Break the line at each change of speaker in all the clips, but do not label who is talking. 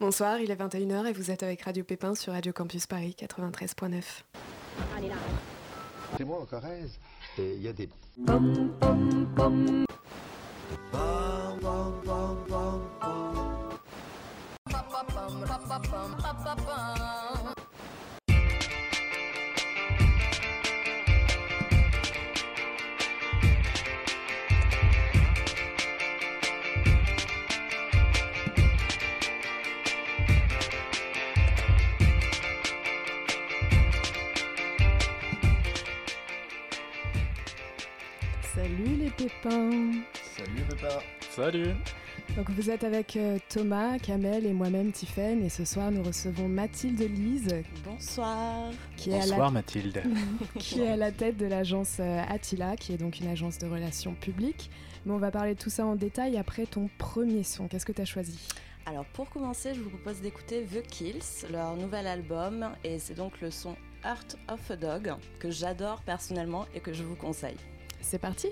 Bonsoir, il est 21h et vous êtes avec Radio Pépin sur Radio Campus Paris 93.9.
C'est moi en Corrèze. Et il y a des.
Pépins
Salut Pépin
Salut
Donc vous êtes avec euh, Thomas, Kamel et moi-même Tiffaine et ce soir nous recevons Mathilde Lise
Bonsoir.
qui est, à
Bonsoir
la,
Mathilde.
qui est à la tête de l'agence euh, Attila qui est donc une agence de relations publiques. Mais on va parler de tout ça en détail après ton premier son. Qu'est-ce que tu as choisi?
Alors pour commencer, je vous propose d'écouter The Kills, leur nouvel album, et c'est donc le son Heart of a Dog que j'adore personnellement et que je vous conseille.
C'est parti?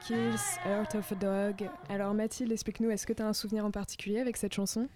Kills, Heart of a Dog. Alors Mathilde, explique-nous, est-ce que tu as un souvenir en particulier avec cette chanson?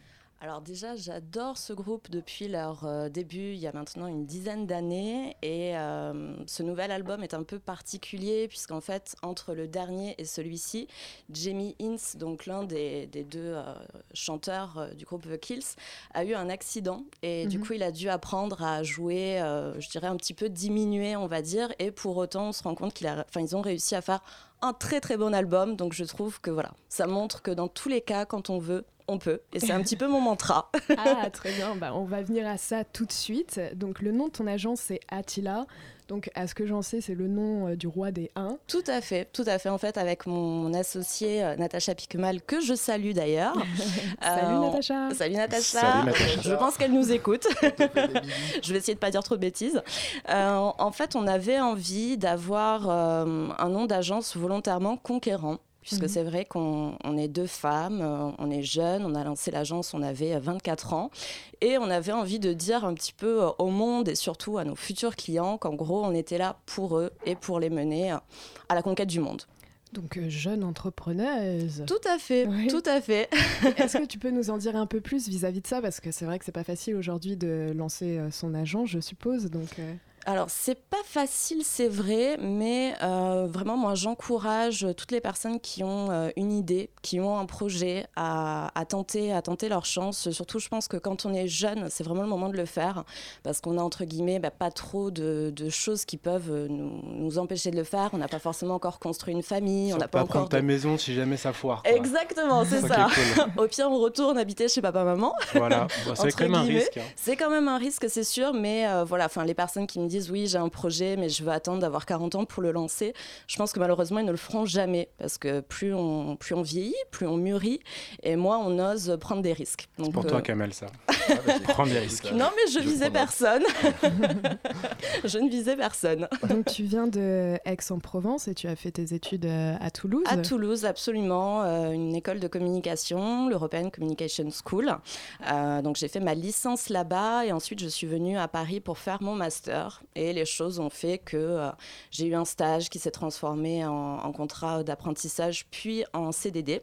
Alors déjà, j'adore ce groupe depuis leur euh, début, il y a maintenant une dizaine d'années. Et euh, ce nouvel album est un peu particulier, puisqu'en fait, entre le dernier et celui-ci, Jamie Ince, donc l'un des, des deux euh, chanteurs euh, du groupe The Kills, a eu un accident. Et du
Mhm.
coup, il a dû apprendre à jouer, je dirais, un petit peu diminué, on va dire. Et pour autant, on se rend compte qu'ils ils ont réussi à faire un très très bon album. Donc je trouve que voilà, ça montre que dans tous les cas, quand on veut, on peut. Et c'est un petit peu mon mantra.
Ah, très bien. Bah, on va venir à ça tout de suite. Donc, le nom de ton agence, c'est Attila. Donc, à ce que j'en sais, c'est le nom euh, du roi des Huns.
Tout à fait, tout à fait. En fait, avec mon associée euh, Natacha Piquemal, que je salue d'ailleurs.
Salut
Euh,
Natacha.
Salut Natacha.
Salut, Natacha.
Je pense qu'elle nous écoute. je vais essayer de pas dire trop de bêtises. Euh, en fait, on avait envie d'avoir euh, un nom d'agence volontairement conquérant. Puisque
Mhm.
c'est vrai qu'on on est deux femmes, euh, on est jeunes, on a lancé l'agence, on avait 24 ans, et on avait envie de dire un petit peu euh, au monde et surtout à nos futurs clients qu'en gros on était là pour eux et pour les mener euh, à la conquête du monde.
Donc, euh, jeune entrepreneuse.
Tout à fait,
Oui.
tout à fait.
Est-ce que tu peux nous en dire un peu plus vis-à-vis de ça? Parce que c'est vrai que c'est pas facile aujourd'hui de lancer euh, son agence, je suppose. Donc, euh,
Alors, c'est pas facile, c'est vrai, mais euh, vraiment, moi, j'encourage toutes les personnes qui ont euh, une idée, qui ont un projet à, à tenter, à tenter leur chance. Surtout, je pense que quand on est jeune, c'est vraiment le moment de le faire, parce qu'on a entre guillemets bah, pas trop de, de choses qui peuvent euh, nous, nous empêcher de le faire. On n'a pas forcément encore construit une famille, on n'a pas
pas
encore.
prendre ta maison si jamais ça foire. quoi.
Exactement, c'est ça.
cool.
Au pire, on retourne habiter chez papa-maman.
Voilà, c'est quand même un risque. hein.
C'est quand même un risque, c'est sûr, mais euh, voilà, enfin les personnes qui me disent oui, j'ai un projet, mais je veux attendre d'avoir 40 ans pour le lancer, je pense que malheureusement ils ne le feront jamais parce que plus on plus on vieillit, plus on mûrit, et moi on ose prendre des risques. Donc,
Pour
euh,
toi, Kamel, ça. Prends des risques.
non mais je
Je
visais personne. je ne visais personne.
donc tu viens de Aix-en-Provence et tu as fait tes études euh, à Toulouse.
À Toulouse, absolument, euh, une école de communication, l'European Communication School. Euh, donc j'ai fait ma licence là-bas et ensuite je suis venue à Paris pour faire mon master. Et les choses ont fait que euh, j'ai eu un stage qui s'est transformé en, en contrat d'apprentissage puis en CDD.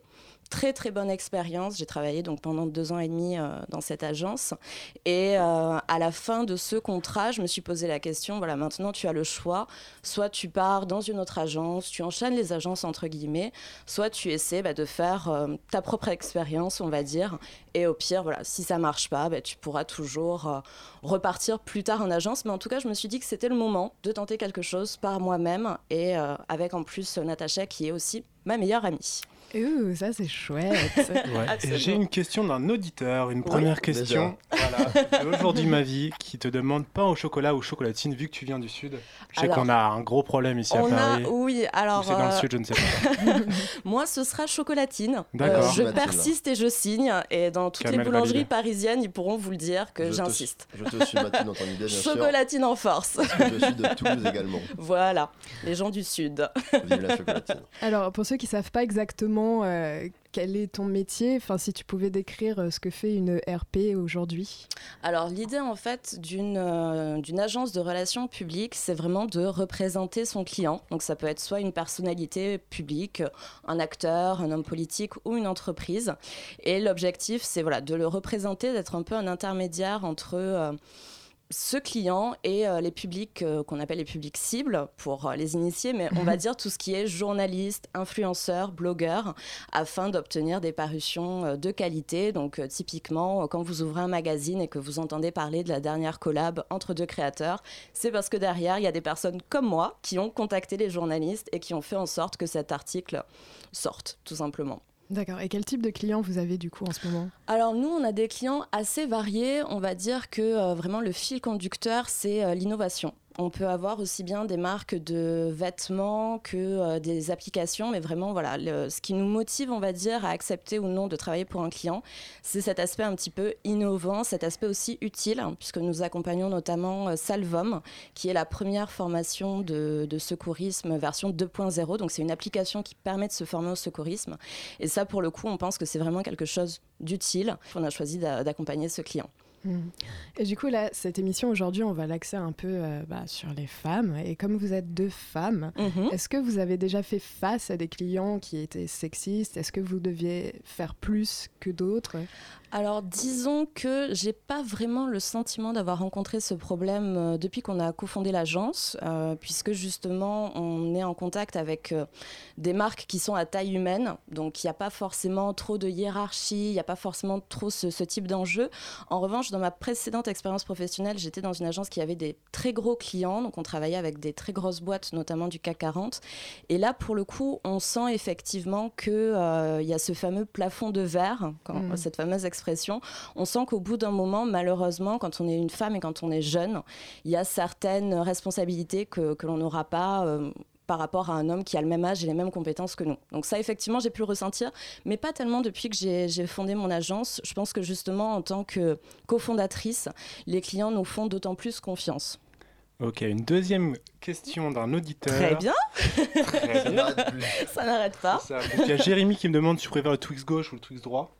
Très très bonne expérience. J'ai travaillé donc pendant deux ans et demi euh, dans cette agence. Et euh, à la fin de ce contrat, je me suis posé la question voilà, maintenant tu as le choix. Soit tu pars dans une autre agence, tu enchaînes les agences entre guillemets, soit tu essaies bah, de faire euh, ta propre expérience, on va dire. Et au pire, voilà, si ça marche pas, bah, tu pourras toujours repartir plus tard en agence. Mais en tout cas, je me suis dit que c'était le moment de tenter quelque chose par moi-même et avec en plus Natacha qui est aussi ma meilleure amie.
Ouh, ça c'est chouette.
Ouais. J'ai une question d'un auditeur, une première question. Voilà, aujourd'hui ma vie, qui te demande pain au chocolat ou chocolatine, vu que tu viens du sud. Je sais qu'on a un gros problème ici à
On a,
Paris.
oui,
Ou
alors
c'est dans le
euh,
sud, je ne sais pas.
moi ce sera chocolatine.
D'accord.
Euh, je persiste et je signe. Et dans toutes les boulangeries
validé.
parisiennes, ils pourront vous le dire que j'insiste.
Je te suis Mathilde dans ton idée, bien sûr.
Chocolatine en force.
Parce que je suis de Toulouse également.
voilà, les gens du sud.
Vive la chocolatine.
Alors, pour ceux qui savent pas exactement euh, quel est ton métier, enfin, si tu pouvais décrire euh, ce que fait une RP aujourd'hui.
Alors l'idée en fait d'une euh, d'une agence de relations publiques, c'est vraiment de représenter son client. Donc ça peut être soit une personnalité publique, un acteur, un homme politique ou une entreprise. Et l'objectif, c'est voilà de le représenter, d'être un peu un intermédiaire entre ce client et euh, les publics euh, qu'on appelle les publics cibles pour euh, les initier, mais on va dire tout ce qui est journaliste, influenceur, blogueur, afin d'obtenir des parutions de qualité. Donc typiquement, quand vous ouvrez un magazine et que vous entendez parler de la dernière collab entre deux créateurs, c'est parce que derrière, il y a des personnes comme moi qui ont contacté les journalistes et qui ont fait en sorte que cet article sorte, tout simplement.
D'accord. Et quel type de client vous avez du coup en ce moment?
Alors nous, on a des clients assez variés. On va dire que euh, vraiment le fil conducteur, c'est euh, l'innovation. On peut avoir aussi bien des marques de vêtements que euh, des applications, mais vraiment, voilà, ce qui nous motive, on va dire, à accepter ou non de travailler pour un client, c'est cet aspect un petit peu innovant, cet aspect aussi utile, hein, puisque nous accompagnons notamment euh, Salvom, qui est la première formation de, de secourisme version 2.0. Donc c'est une application qui permet de se former au secourisme. Et ça, pour le coup, on pense que c'est vraiment quelque chose d'utile. On a choisi d'a- d'accompagner ce client.
Hmm. Et du coup, là, cette émission aujourd'hui, on va l'axer un peu euh, bah, sur les femmes. Et comme vous êtes deux femmes,
Mhm.
est-ce que vous avez déjà fait face à des clients qui étaient sexistes? Est-ce que vous deviez faire plus que d'autres?
Alors disons que j'ai pas vraiment le sentiment d'avoir rencontré ce problème euh, depuis qu'on a cofondé l'agence, euh, puisque justement on est en contact avec euh, des marques qui sont à taille humaine, donc il n'y a pas forcément trop de hiérarchie, il n'y a pas forcément trop ce, ce type d'enjeu. En revanche, dans ma précédente expérience professionnelle, j'étais dans une agence qui avait des très gros clients, donc on travaillait avec des très grosses boîtes, notamment du CAC 40. Et là, pour le coup, on sent effectivement qu'il y a ce fameux plafond de verre, quand,
Mm.
cette fameuse On sent qu'au bout d'un moment, malheureusement, quand on est une femme et quand on est jeune, il y a certaines responsabilités que, que l'on n'aura pas. euh, par rapport à un homme qui a le même âge et les mêmes compétences que nous. Donc ça, effectivement, j'ai pu le ressentir, mais pas tellement depuis que j'ai fondé mon agence. Je pense que justement, en tant que cofondatrice, les clients nous font d'autant plus confiance.
Ok, une deuxième question d'un auditeur.
Très bien,
Très
Ça
bien.
ça n'arrête pas.
Il y a Jérémy qui me demande si tu préfères le Twix gauche ou le Twix droit.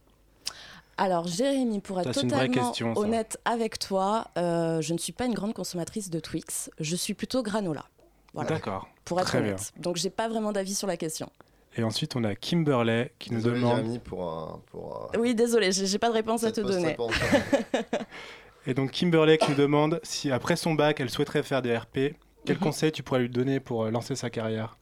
Alors, Jérémy, pour être totalement
question,
honnête avec toi, euh, je ne suis pas une grande consommatrice de Twix. Je suis plutôt granola. Voilà,
D'accord.
pour être
très
honnête. Donc, j'ai pas vraiment d'avis sur la question.
Et ensuite, on a Kimberley qui nous demande.
Jérémy, pour, un- pour un-
Oui, désolé, j'ai pas de réponse à te donner.
Et donc Kimberley qui nous demande si après son bac, elle souhaiterait faire des RP. Quel
Mhm.
conseil tu pourrais lui donner pour euh, lancer sa carrière?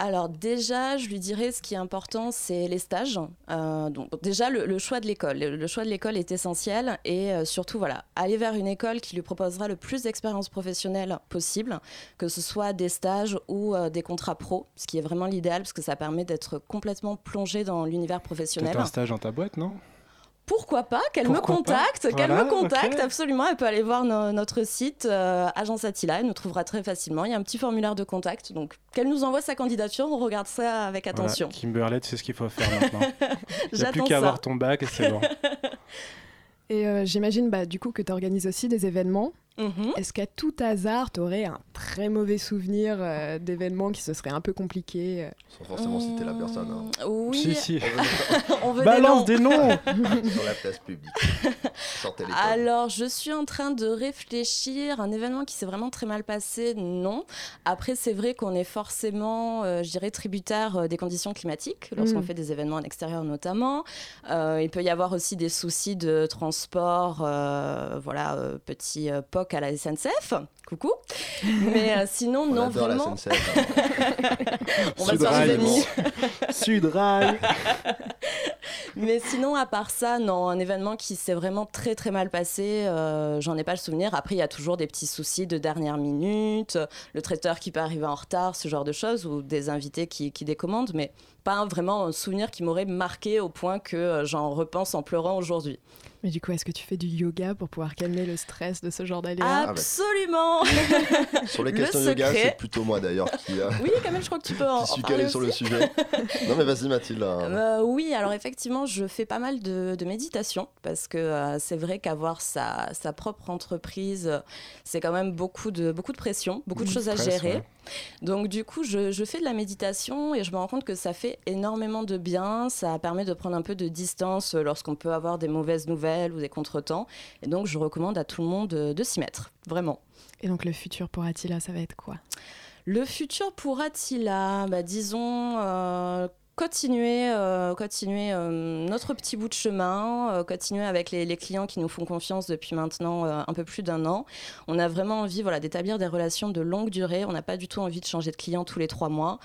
Alors déjà, je lui dirais ce qui est important, c'est les stages. Euh, donc déjà le, choix de l'école, le, choix de l'école est essentiel et euh, surtout voilà, aller vers une école qui lui proposera le plus d'expérience professionnelle possible, que ce soit des stages ou euh, des contrats pro, ce qui est vraiment l'idéal parce que ça permet d'être complètement plongé dans l'univers professionnel.
Un stage dans ta boîte, non?
Pourquoi pas Qu'elle
Pourquoi
me contacte, qu'elle
Voilà,
me contacte absolument. Elle peut aller voir no- notre site euh, Agence Attila, elle nous trouvera très facilement. Il y a un petit formulaire de contact, donc qu'elle nous envoie sa candidature, on regarde ça avec
Voilà,
attention.
Kimberley, tu sais ce qu'il faut faire maintenant. Il n'y a plus qu'à avoir ton bac et c'est bon.
Et euh, j'imagine bah, du coup que tu organises aussi des événements.
Mhm.
Est-ce qu'à tout hasard, tu aurais un très mauvais souvenir euh, d'événements qui se seraient un peu compliqués euh
Sans forcément citer la personne. hein.
Mm, Oui,
Si, si.
on veut
Balance
des noms.
des noms
Sur la place publique. Sortez les
Alors, je suis en train de réfléchir. Un événement qui s'est vraiment très mal passé, non. Après, c'est vrai qu'on est forcément, euh, je dirais, tributaire euh, des conditions climatiques lorsqu'on
Mm.
fait des événements en extérieur notamment. Euh, il peut y avoir aussi des soucis de transport, euh, voilà, euh, petit euh, À la SNCF. Coucou. Mais euh, sinon,
On
non,
adore
vraiment.
la SNCF. hein.
On va se.
Sudrail
Mais sinon, à part ça, non, un événement qui s'est vraiment très très mal passé, euh, j'en ai pas le souvenir. Après, il y a toujours des petits soucis de dernière minute, le traiteur qui peut arriver en retard, ce genre de choses, ou des invités qui, qui décommandent, mais pas vraiment un souvenir qui m'aurait marqué au point que euh, j'en repense en pleurant aujourd'hui.
Mais du coup, est-ce que tu fais du yoga pour pouvoir calmer le stress de ce genre d'aléas?
Bah.
Absolument
Sur les
Le
questions yoga,
secret.
c'est plutôt moi d'ailleurs qui, euh,
Oui, quand même, je crois que tu peux en,
qui
en
suis calé sur le sujet. Non mais vas-y Mathilde. hein.
Euh, oui, alors effectivement, je fais pas mal de, de méditation parce que euh, c'est vrai qu'avoir sa, sa propre entreprise, c'est quand même beaucoup de, beaucoup de pression, beaucoup de
Mmh,
choses à gérer.
ouais.
Donc du coup, je, je fais de la méditation et je me rends compte que ça fait énormément de bien. Ça permet de prendre un peu de distance euh, lorsqu'on peut avoir des mauvaises nouvelles ou des contretemps. Et donc, je recommande à tout le monde de, de s'y mettre, vraiment.
Et donc le futur pour Attila, ça va être quoi?
Le futur pour Attila, bah, disons, euh, continuer, euh, continuer euh, notre petit bout de chemin, euh, continuer avec les, clients qui nous font confiance depuis maintenant un peu plus d'un an. On a vraiment envie voilà, d'établir des relations de longue durée. On n'a pas du tout envie de changer de client tous les trois mois.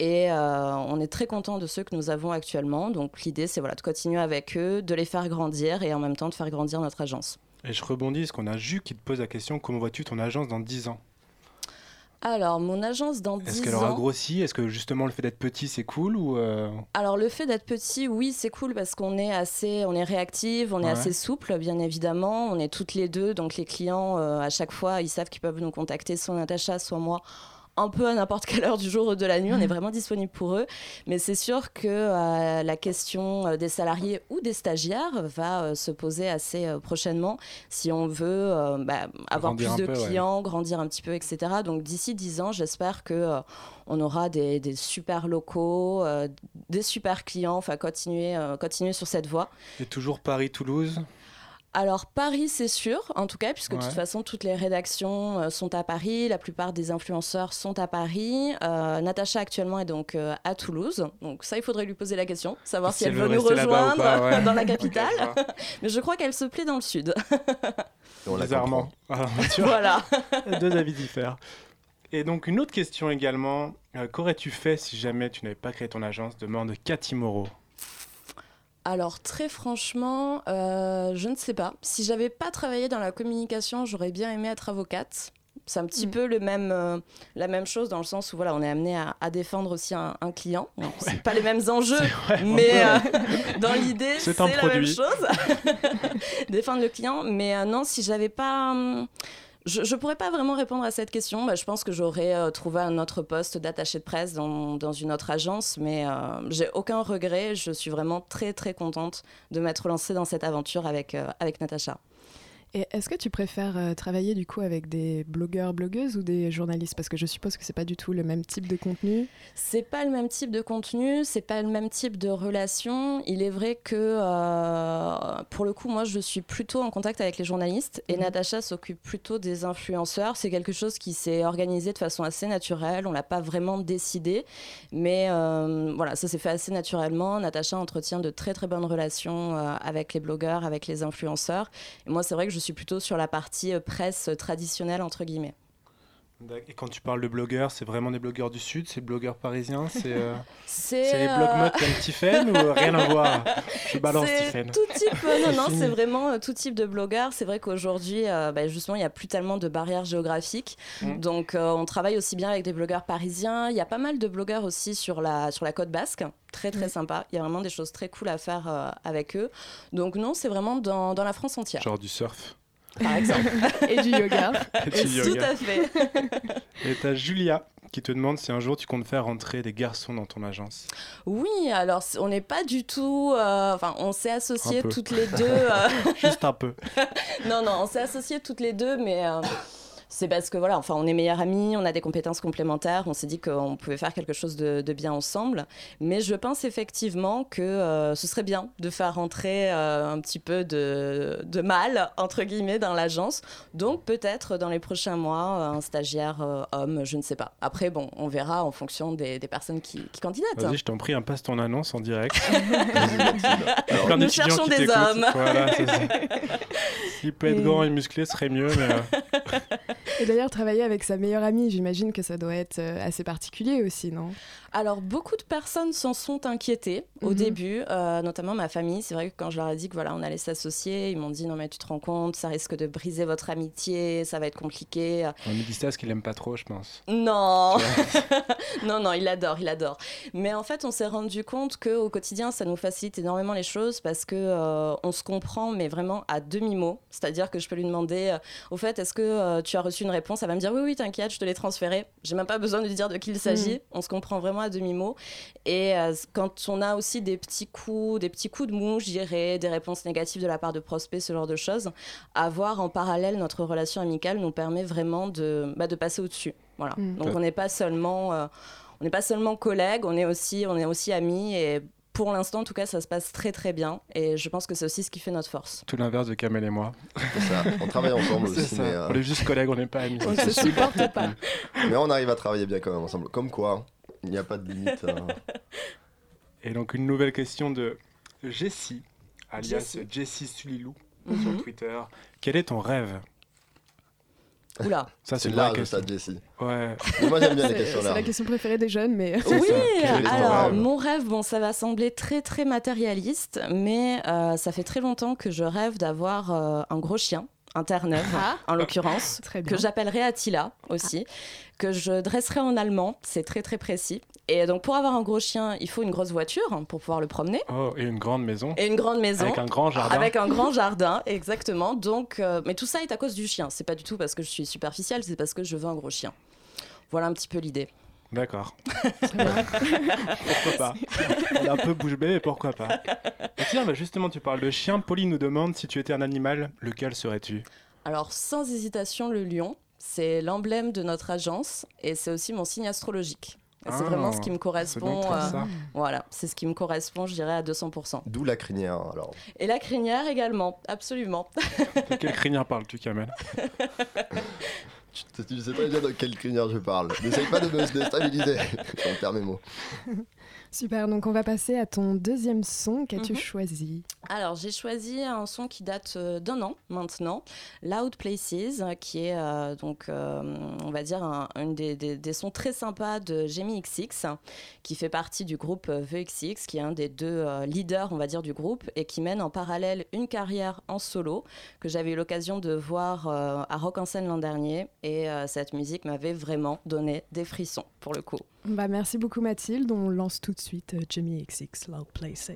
Et on est très content de ceux que nous avons actuellement. Donc l'idée, c'est voilà, de continuer avec eux, de les faire grandir et en même temps de faire grandir notre agence.
Et je rebondis parce qu'on a Jus qui te pose la question comment vois-tu ton agence dans 10 ans?
Alors, mon agence dans 10
Est-ce qu'elle aura grossi? Est-ce que justement le fait d'être petit c'est cool ou euh,
Alors le fait d'être petit, oui, c'est cool parce qu'on est assez, on est réactive, on est
Ouais.
assez souple, bien évidemment. On est toutes les deux, donc les clients euh, à chaque fois, ils savent qu'ils peuvent nous contacter, soit Natacha, soit moi. Un peu à n'importe quelle heure du jour ou de la nuit, on est vraiment disponible pour eux. Mais c'est sûr que euh, la question euh, des salariés ou des stagiaires va euh, se poser assez euh, prochainement si on veut bah, avoir
Grandir
plus de
peu, ouais.
clients, grandir un petit peu, etc. Donc d'ici 10 ans, j'espère que on aura des, des super locaux, des super clients, enfin continuer, continuer sur cette voie.
Et toujours Paris-Toulouse?
Alors Paris, c'est sûr, en tout cas, puisque de toute façon, toutes les rédactions euh, sont à Paris, la plupart des influenceurs sont à Paris. Euh, Natacha actuellement est donc euh, à Toulouse, donc ça, il faudrait lui poser la question, savoir si, elle veut nous rejoindre
pas, ouais.
dans la capitale. Mais je crois qu'elle se plaît dans le sud.
On
Bizarrement.
comprend.
Alors, tu vois,
voilà.
deux avis différents. Et donc, une autre question également. Euh, Qu'aurais-tu fait si jamais tu n'avais pas créé ton agence Demande Cathy Moreau?
Alors très franchement, euh, je ne sais pas. Si j'avais pas travaillé dans la communication, j'aurais bien aimé être avocate. C'est un petit
Mm.
peu le même, euh, la même chose dans le sens où voilà, on est amené à, à défendre aussi un, un client. Donc, C'est pas les mêmes enjeux,
Ouais,
mais euh, dans l'idée,
C'est
la même chose. défendre le client, mais non, si j'avais pas hum, je ne pourrais pas vraiment répondre à cette question. Je pense que j'aurais euh, trouvé un autre poste d'attaché de presse dans, dans une autre agence, mais euh, j'ai aucun regret. Je suis vraiment très très contente de m'être lancée dans cette aventure avec, euh, avec Natacha.
Et est-ce que tu préfères euh, travailler du coup avec des blogueurs, blogueuses ou des journalistes? Parce que je suppose que c'est pas du tout le même type de contenu.
C'est pas le même type de contenu, c'est pas le même type de relation. Il est vrai que euh, pour le coup, moi, je suis plutôt en contact avec les journalistes et
Mhm.
Natacha s'occupe plutôt des influenceurs. C'est quelque chose qui s'est organisé de façon assez naturelle. On l'a pas vraiment décidé, mais euh, voilà, ça s'est fait assez naturellement. Natacha entretient de très très bonnes relations avec les blogueurs, avec les influenceurs. Et moi, c'est vrai que je suis plutôt sur la partie euh, presse traditionnelle entre guillemets.
Et quand tu parles de blogueurs, c'est vraiment des blogueurs du Sud C'est blogueurs parisiens C'est euh, les
euh,
comme Tiffen ou euh, rien à voir? Je balance Tiffen.
tout type, euh, non,
C'est
non, c'est vraiment euh, tout type de blogueurs. C'est vrai qu'aujourd'hui, euh, bah, justement, il n'y a plus tellement de barrières géographiques.
Mm.
Donc, euh, on travaille aussi bien avec des blogueurs parisiens. Il y a pas mal de blogueurs aussi sur la, sur la côte basque. Très, très
Mm.
sympa. Il y a vraiment des choses très cool à faire euh, avec eux. Donc, non, c'est vraiment dans, dans la France entière,
Genre du surf.
Par exemple.
Et du yoga.
Et du
Tout
yoga.
à fait.
Et t'as Julia qui te demande si un jour tu comptes faire rentrer des garçons dans ton agence.
Oui, alors, on n'est pas du tout. euh, Enfin, on s'est associés toutes les deux. euh,
Juste un peu.
Non, non, on s'est associés toutes les deux, mais euh, c'est parce que voilà, enfin, on est meilleures amies, on a des compétences complémentaires, on s'est dit qu'on pouvait faire quelque chose de, de bien ensemble. Mais je pense effectivement que euh, ce serait bien de faire rentrer euh, un petit peu de, de mal, entre guillemets, dans l'agence. Donc peut-être dans les prochains mois, un stagiaire euh, homme, je ne sais pas. Après, bon, on verra en fonction des, des personnes qui, qui candidatent.
Vas-y, je t'en prie, passe ton annonce en direct.
Alors,
Nous cherchons des hommes.
Voilà. S'il peut être
Et-
grand et musclé, ce serait mieux, mais
Et d'ailleurs, travailler avec sa meilleure amie, j'imagine que ça doit être euh, assez particulier aussi, non?
Alors, beaucoup de personnes s'en sont inquiétées au
Mhm.
début, euh, notamment ma famille. C'est vrai que quand je leur ai dit que voilà, on allait s'associer, ils m'ont dit non mais tu te rends compte, ça risque de briser votre amitié, ça va être compliqué.
on me dit ça parce qu'il aime pas trop, je pense.
Non, non, non, il adore, il adore. Mais en fait, on s'est rendu compte que au quotidien, ça nous facilite énormément les choses parce que euh, on se comprend, mais vraiment à demi mot. C'est-à-dire que je peux lui demander, euh, au fait, est-ce que euh, tu as reçu une réponse? Elle va me dire oui, oui, t'inquiète, je te l'ai transféré. J'ai même pas besoin de lui dire de qui il s'agit. On se comprend vraiment à demi mot. Et euh, quand on a aussi des petits coups, des petits coups de mou, je dirais, des réponses négatives de la part de prospects, ce genre de choses, avoir en parallèle notre relation amicale nous permet vraiment de, bah, de passer au-dessus. Voilà.
Mm.
Donc on n'est pas seulement, euh, on n'est pas seulement collègues, on est aussi, on est aussi amis et pour l'instant, en tout cas, ça se passe très très bien et je pense que c'est aussi ce qui fait notre force.
Tout l'inverse de Kamel et moi.
c'est ça. On travaille ensemble aussi,
ça.
mais, euh,
On est juste collègues, on n'est pas amis.
On ne se supporte pas.
mais on arrive à travailler bien quand même ensemble. Comme quoi, il n'y a pas de limite. euh.
Et donc une nouvelle question de Jessie, alias
Jessie.
Jessie Sulilou
Mhm.
sur Twitter. Quel est ton rêve?
Oula.
Ça,
C'est large
question.
ça, Jessie.
Ouais.
Moi, j'aime bien les
C'est
questions
c'est la question préférée des jeunes, mais
Oui, alors
rêve?
mon rêve, bon, ça va sembler très très matérialiste, mais euh, ça fait très longtemps que je rêve d'avoir euh, un gros chien, un Terre-Neuve
Ah.
en l'occurrence, que j'appellerai Attila aussi, que je dresserai en allemand, c'est très très précis. Et donc pour avoir un gros chien, il faut une grosse voiture pour pouvoir le promener
Oh, et une grande maison.
et une grande maison.
Avec un grand jardin.
Avec un grand jardin, exactement. Donc, euh, mais tout ça est à cause du chien. C'est pas du tout parce que je suis superficielle, c'est parce que je veux un gros chien. Voilà un petit peu l'idée.
D'accord. Pourquoi pas On est un peu bouche bée, mais pourquoi pas Et tiens, bah justement, tu parles de chien. Pauline nous demande si tu étais un animal, lequel serais-tu?
Alors, sans hésitation, le lion, c'est l'emblème de notre agence et c'est aussi mon signe astrologique. C'est vraiment ce qui me correspond. euh, voilà, c'est ce qui me correspond, je dirais, à 200%.
D'où la crinière, alors.
Et la crinière également, absolument.
De quelle crinière parles-tu, Kamel?
Tu, tu sais très bien de quelle crinière je parle. N'essaye pas de me déstabiliser. Je perds mes mots.
Super, donc on va passer à ton deuxième son. Qu'as-tu
Mhm.
choisi
Alors, j'ai choisi un son qui date euh, d'un an maintenant, Loud Places, qui est euh, donc, euh, on va dire, un, une des, des- des sons très sympas de Jamie XX, qui fait partie du groupe euh, The XX, qui est un des deux euh, leaders, on va dire, du groupe, et qui mène en parallèle une carrière en solo, que j'avais eu l'occasion de voir à Rock en scène l'an dernier, et cette musique m'avait vraiment donné des frissons, pour le coup.
Bah, Merci beaucoup Mathilde. On lance tout de suite euh, Jamie XX Loud Places.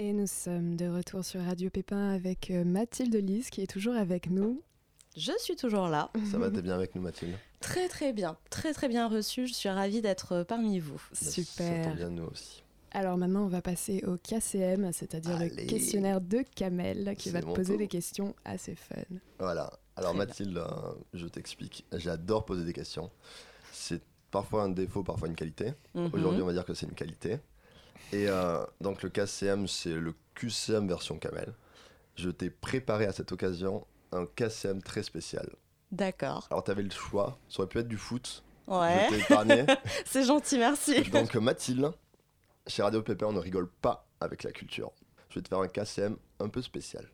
Et nous sommes de retour sur Radio Pépin avec euh, Mathilde Lise qui est toujours avec nous.
Je suis toujours là.
Ça va, t'es bien avec nous, Mathilde?
Très très bien. Très très bien reçu. Je suis ravie d'être euh, parmi vous.
Bah, Ça
Super.
tombe bien, nous aussi.
Alors maintenant, on va passer au KCM, c'est-à-dire le questionnaire de Kamel qui va te poser
tour.
des questions assez fun.
Voilà. Alors
Très.
Mathilde, euh, je t'explique. J'adore poser des questions. C'est parfois un défaut, parfois une qualité.
Mhm.
Aujourd'hui, on va dire que c'est une qualité. Et euh, donc le KCM, c'est le QCM version Camel. Je t'ai préparé à cette occasion un KCM très spécial.
D'accord.
Alors tu avais le choix, ça aurait pu être du foot.
Ouais.
Je t'ai épargné.
C'est gentil, merci.
donc Mathilde, chez Radio Pépin, on ne rigole pas avec la culture. Je vais te faire un KCM un peu spécial.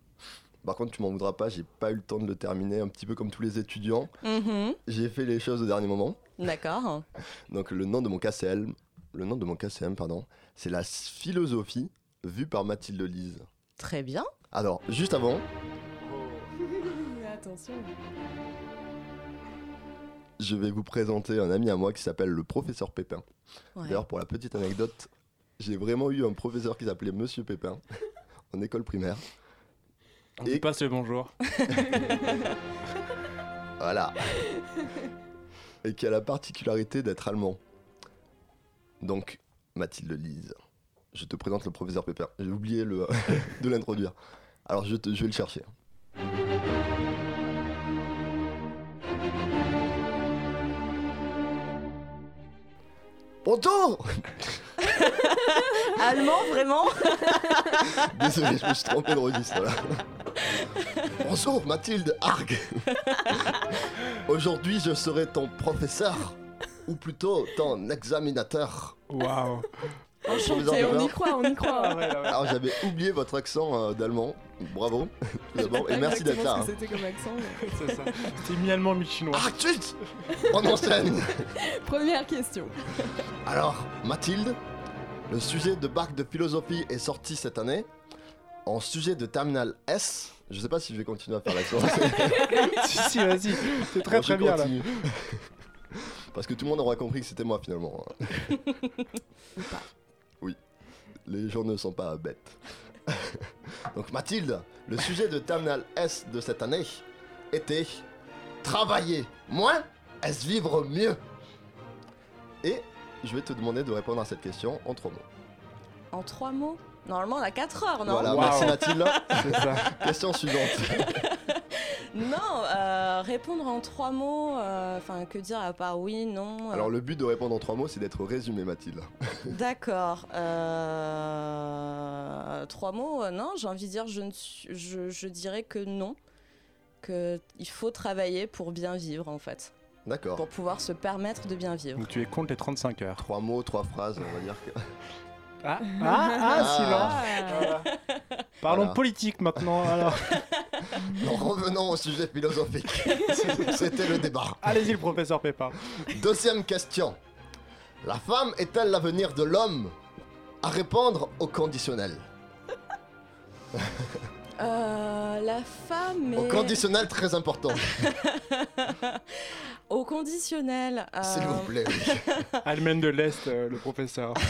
Par contre, tu m'en voudras pas, j'ai pas eu le temps de le terminer, un petit peu comme tous les étudiants.
Mhm.
J'ai fait les choses au dernier moment.
D'accord.
Donc le nom de mon KCM, le nom de mon KCM, pardon, c'est la philosophie vue par Mathilde Lise.
Très bien.
Alors, juste avant,
attention.
je vais vous présenter un ami à moi qui s'appelle le professeur Pépin.
Ouais.
D'ailleurs, pour la petite anecdote, j'ai vraiment eu un professeur qui s'appelait Monsieur Pépin en école primaire.
On
Et-
dit passe le bonjour.
Voilà. Et qui a la particularité d'être allemand. Donc, Mathilde Lise, je te présente le professeur Pépin. J'ai oublié le, de l'introduire. Alors, je, te- je vais le chercher. Bonjour
Allemand, vraiment?
Désolé, je me suis trompé de registre là. Bonjour Mathilde Arg. Aujourd'hui, je serai ton professeur, ou plutôt ton examinateur.
Waouh.
On y croit, on y croit.
Ah ouais, ouais.
Alors j'avais oublié votre accent euh, d'allemand. Bravo. tout d'abord. Et merci d'être là. Hein.
c'était comme accent. mais-
C'est ça. C'est mi-allemand, mi-chinois.
Ah, chut On enchaîne.
Première question.
Alors, Mathilde, le sujet de bac de philosophie est sorti cette année. En sujet de terminal S, je sais pas si je vais continuer à faire l'accent.
si, si, vas-y. C'est très
Bon,
très bien là.
Parce que tout le monde aura compris que c'était moi finalement. hein.
Ou pas.
Oui, les gens ne sont pas bêtes. Donc Mathilde, le sujet de Terminal S de cette année était Travailler moins, est-ce vivre mieux? Et je vais te demander de répondre à cette question en trois mots.
En trois mots? Normalement, on a 4 heures, non
voilà,
Wow.
merci Mathilde.
C'est ça.
question suivante.
Non, euh, répondre en trois mots, euh, enfin, que dire à part oui, non euh,
Alors le but de répondre en trois mots, c'est d'être résumé Mathilde.
D'accord. euh, Trois mots, euh, non, j'ai envie de dire, je, ne suis- je, je dirais que non. Que il faut travailler pour bien vivre, en fait.
D'accord.
Pour pouvoir se permettre de bien vivre.
Donc tu es contre les 35 heures.
Trois mots, trois phrases, on va dire que...
Ah, ah, ah, silence. Voilà. Parlons
Voilà.
politique maintenant. Alors,
Non, revenons au sujet philosophique. C'était le débat.
allez-y, le professeur Pépin.
Deuxième question. La femme est-elle l'avenir de l'homme? À répondre au conditionnel.
Euh, la femme est...
Au conditionnel très important,
Au conditionnel. euh,
s'il vous plaît. oui.
Allemagne de l'Est, euh, le professeur.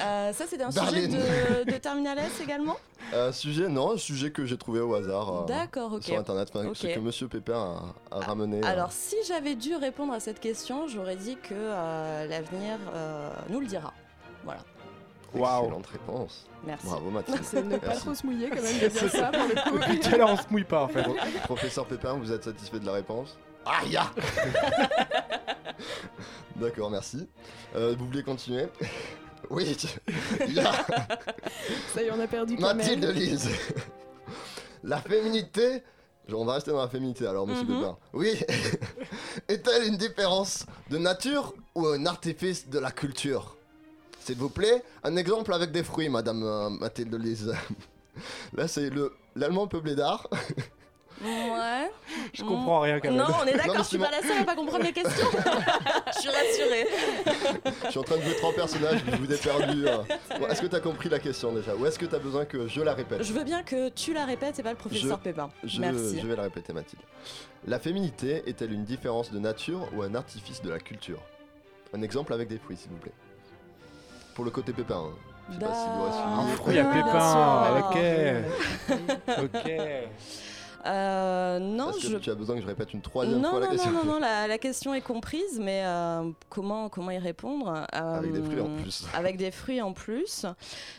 euh, ça, c'était un
Darlene.
sujet de, de Terminal S également?
Euh, sujet, non, un sujet que j'ai trouvé au hasard euh,
D'accord,
sur internet, enfin,
Ok.
ce que Monsieur Pépin a, a ramené. euh,
Alors, si j'avais dû répondre à cette question, j'aurais dit que euh, l'avenir euh, nous le dira. Voilà.
Waouh.
Excellente réponse.
Merci.
Bravo Mathilde.
C'est ne pas
Merci.
trop se mouiller quand même de dire ça pour le coup.
Depuis tout à l'heure, on se mouille pas en fait.
Pro- Professeur Pépin, vous êtes satisfait de la réponse? Aïe ah D'accord, merci. Euh, vous voulez continuer? Oui, ya.
Ça y est, on a perdu
Mathilde
Kamel.
Lise. La féminité. On va rester dans la féminité alors, monsieur
Mhm.
Pépin. Oui. Est-elle une différence de nature ou un artifice de la culture? S'il vous plaît, un exemple avec des fruits, madame euh, Mathilde Lise. Là, c'est le l'allemand peuplé d'art.
Ouais.
Je comprends rien quand même.
Non, on est d'accord, je suis pas la seule à pas comprendre les questions. je suis rassurée.
Je suis en train de jouer trois personnages, je vous ai perdu. euh. Bon, est-ce que t'as compris la question déjà? Ou est-ce que t'as besoin que je la répète?
Je veux bien que tu la répètes et pas le professeur Pépin.
je,
Merci.
je vais la répéter, Mathilde. La féminité est-elle une différence de nature ou un artifice de la culture? Un exemple avec des fruits, s'il vous plaît. Pour le côté pépin. hein. Je sais pas si vous aurez suivi.
Un fruit à
Ah,
pépin, ok. Ok.
Euh, non,
Est-ce que
je.
tu as besoin que je répète une troisième
Non,
fois la
non,
question
non, non, non, la, la question est comprise, mais euh, comment, comment y répondre
Avec des fruits en
Euh,
plus.
Avec des fruits en plus.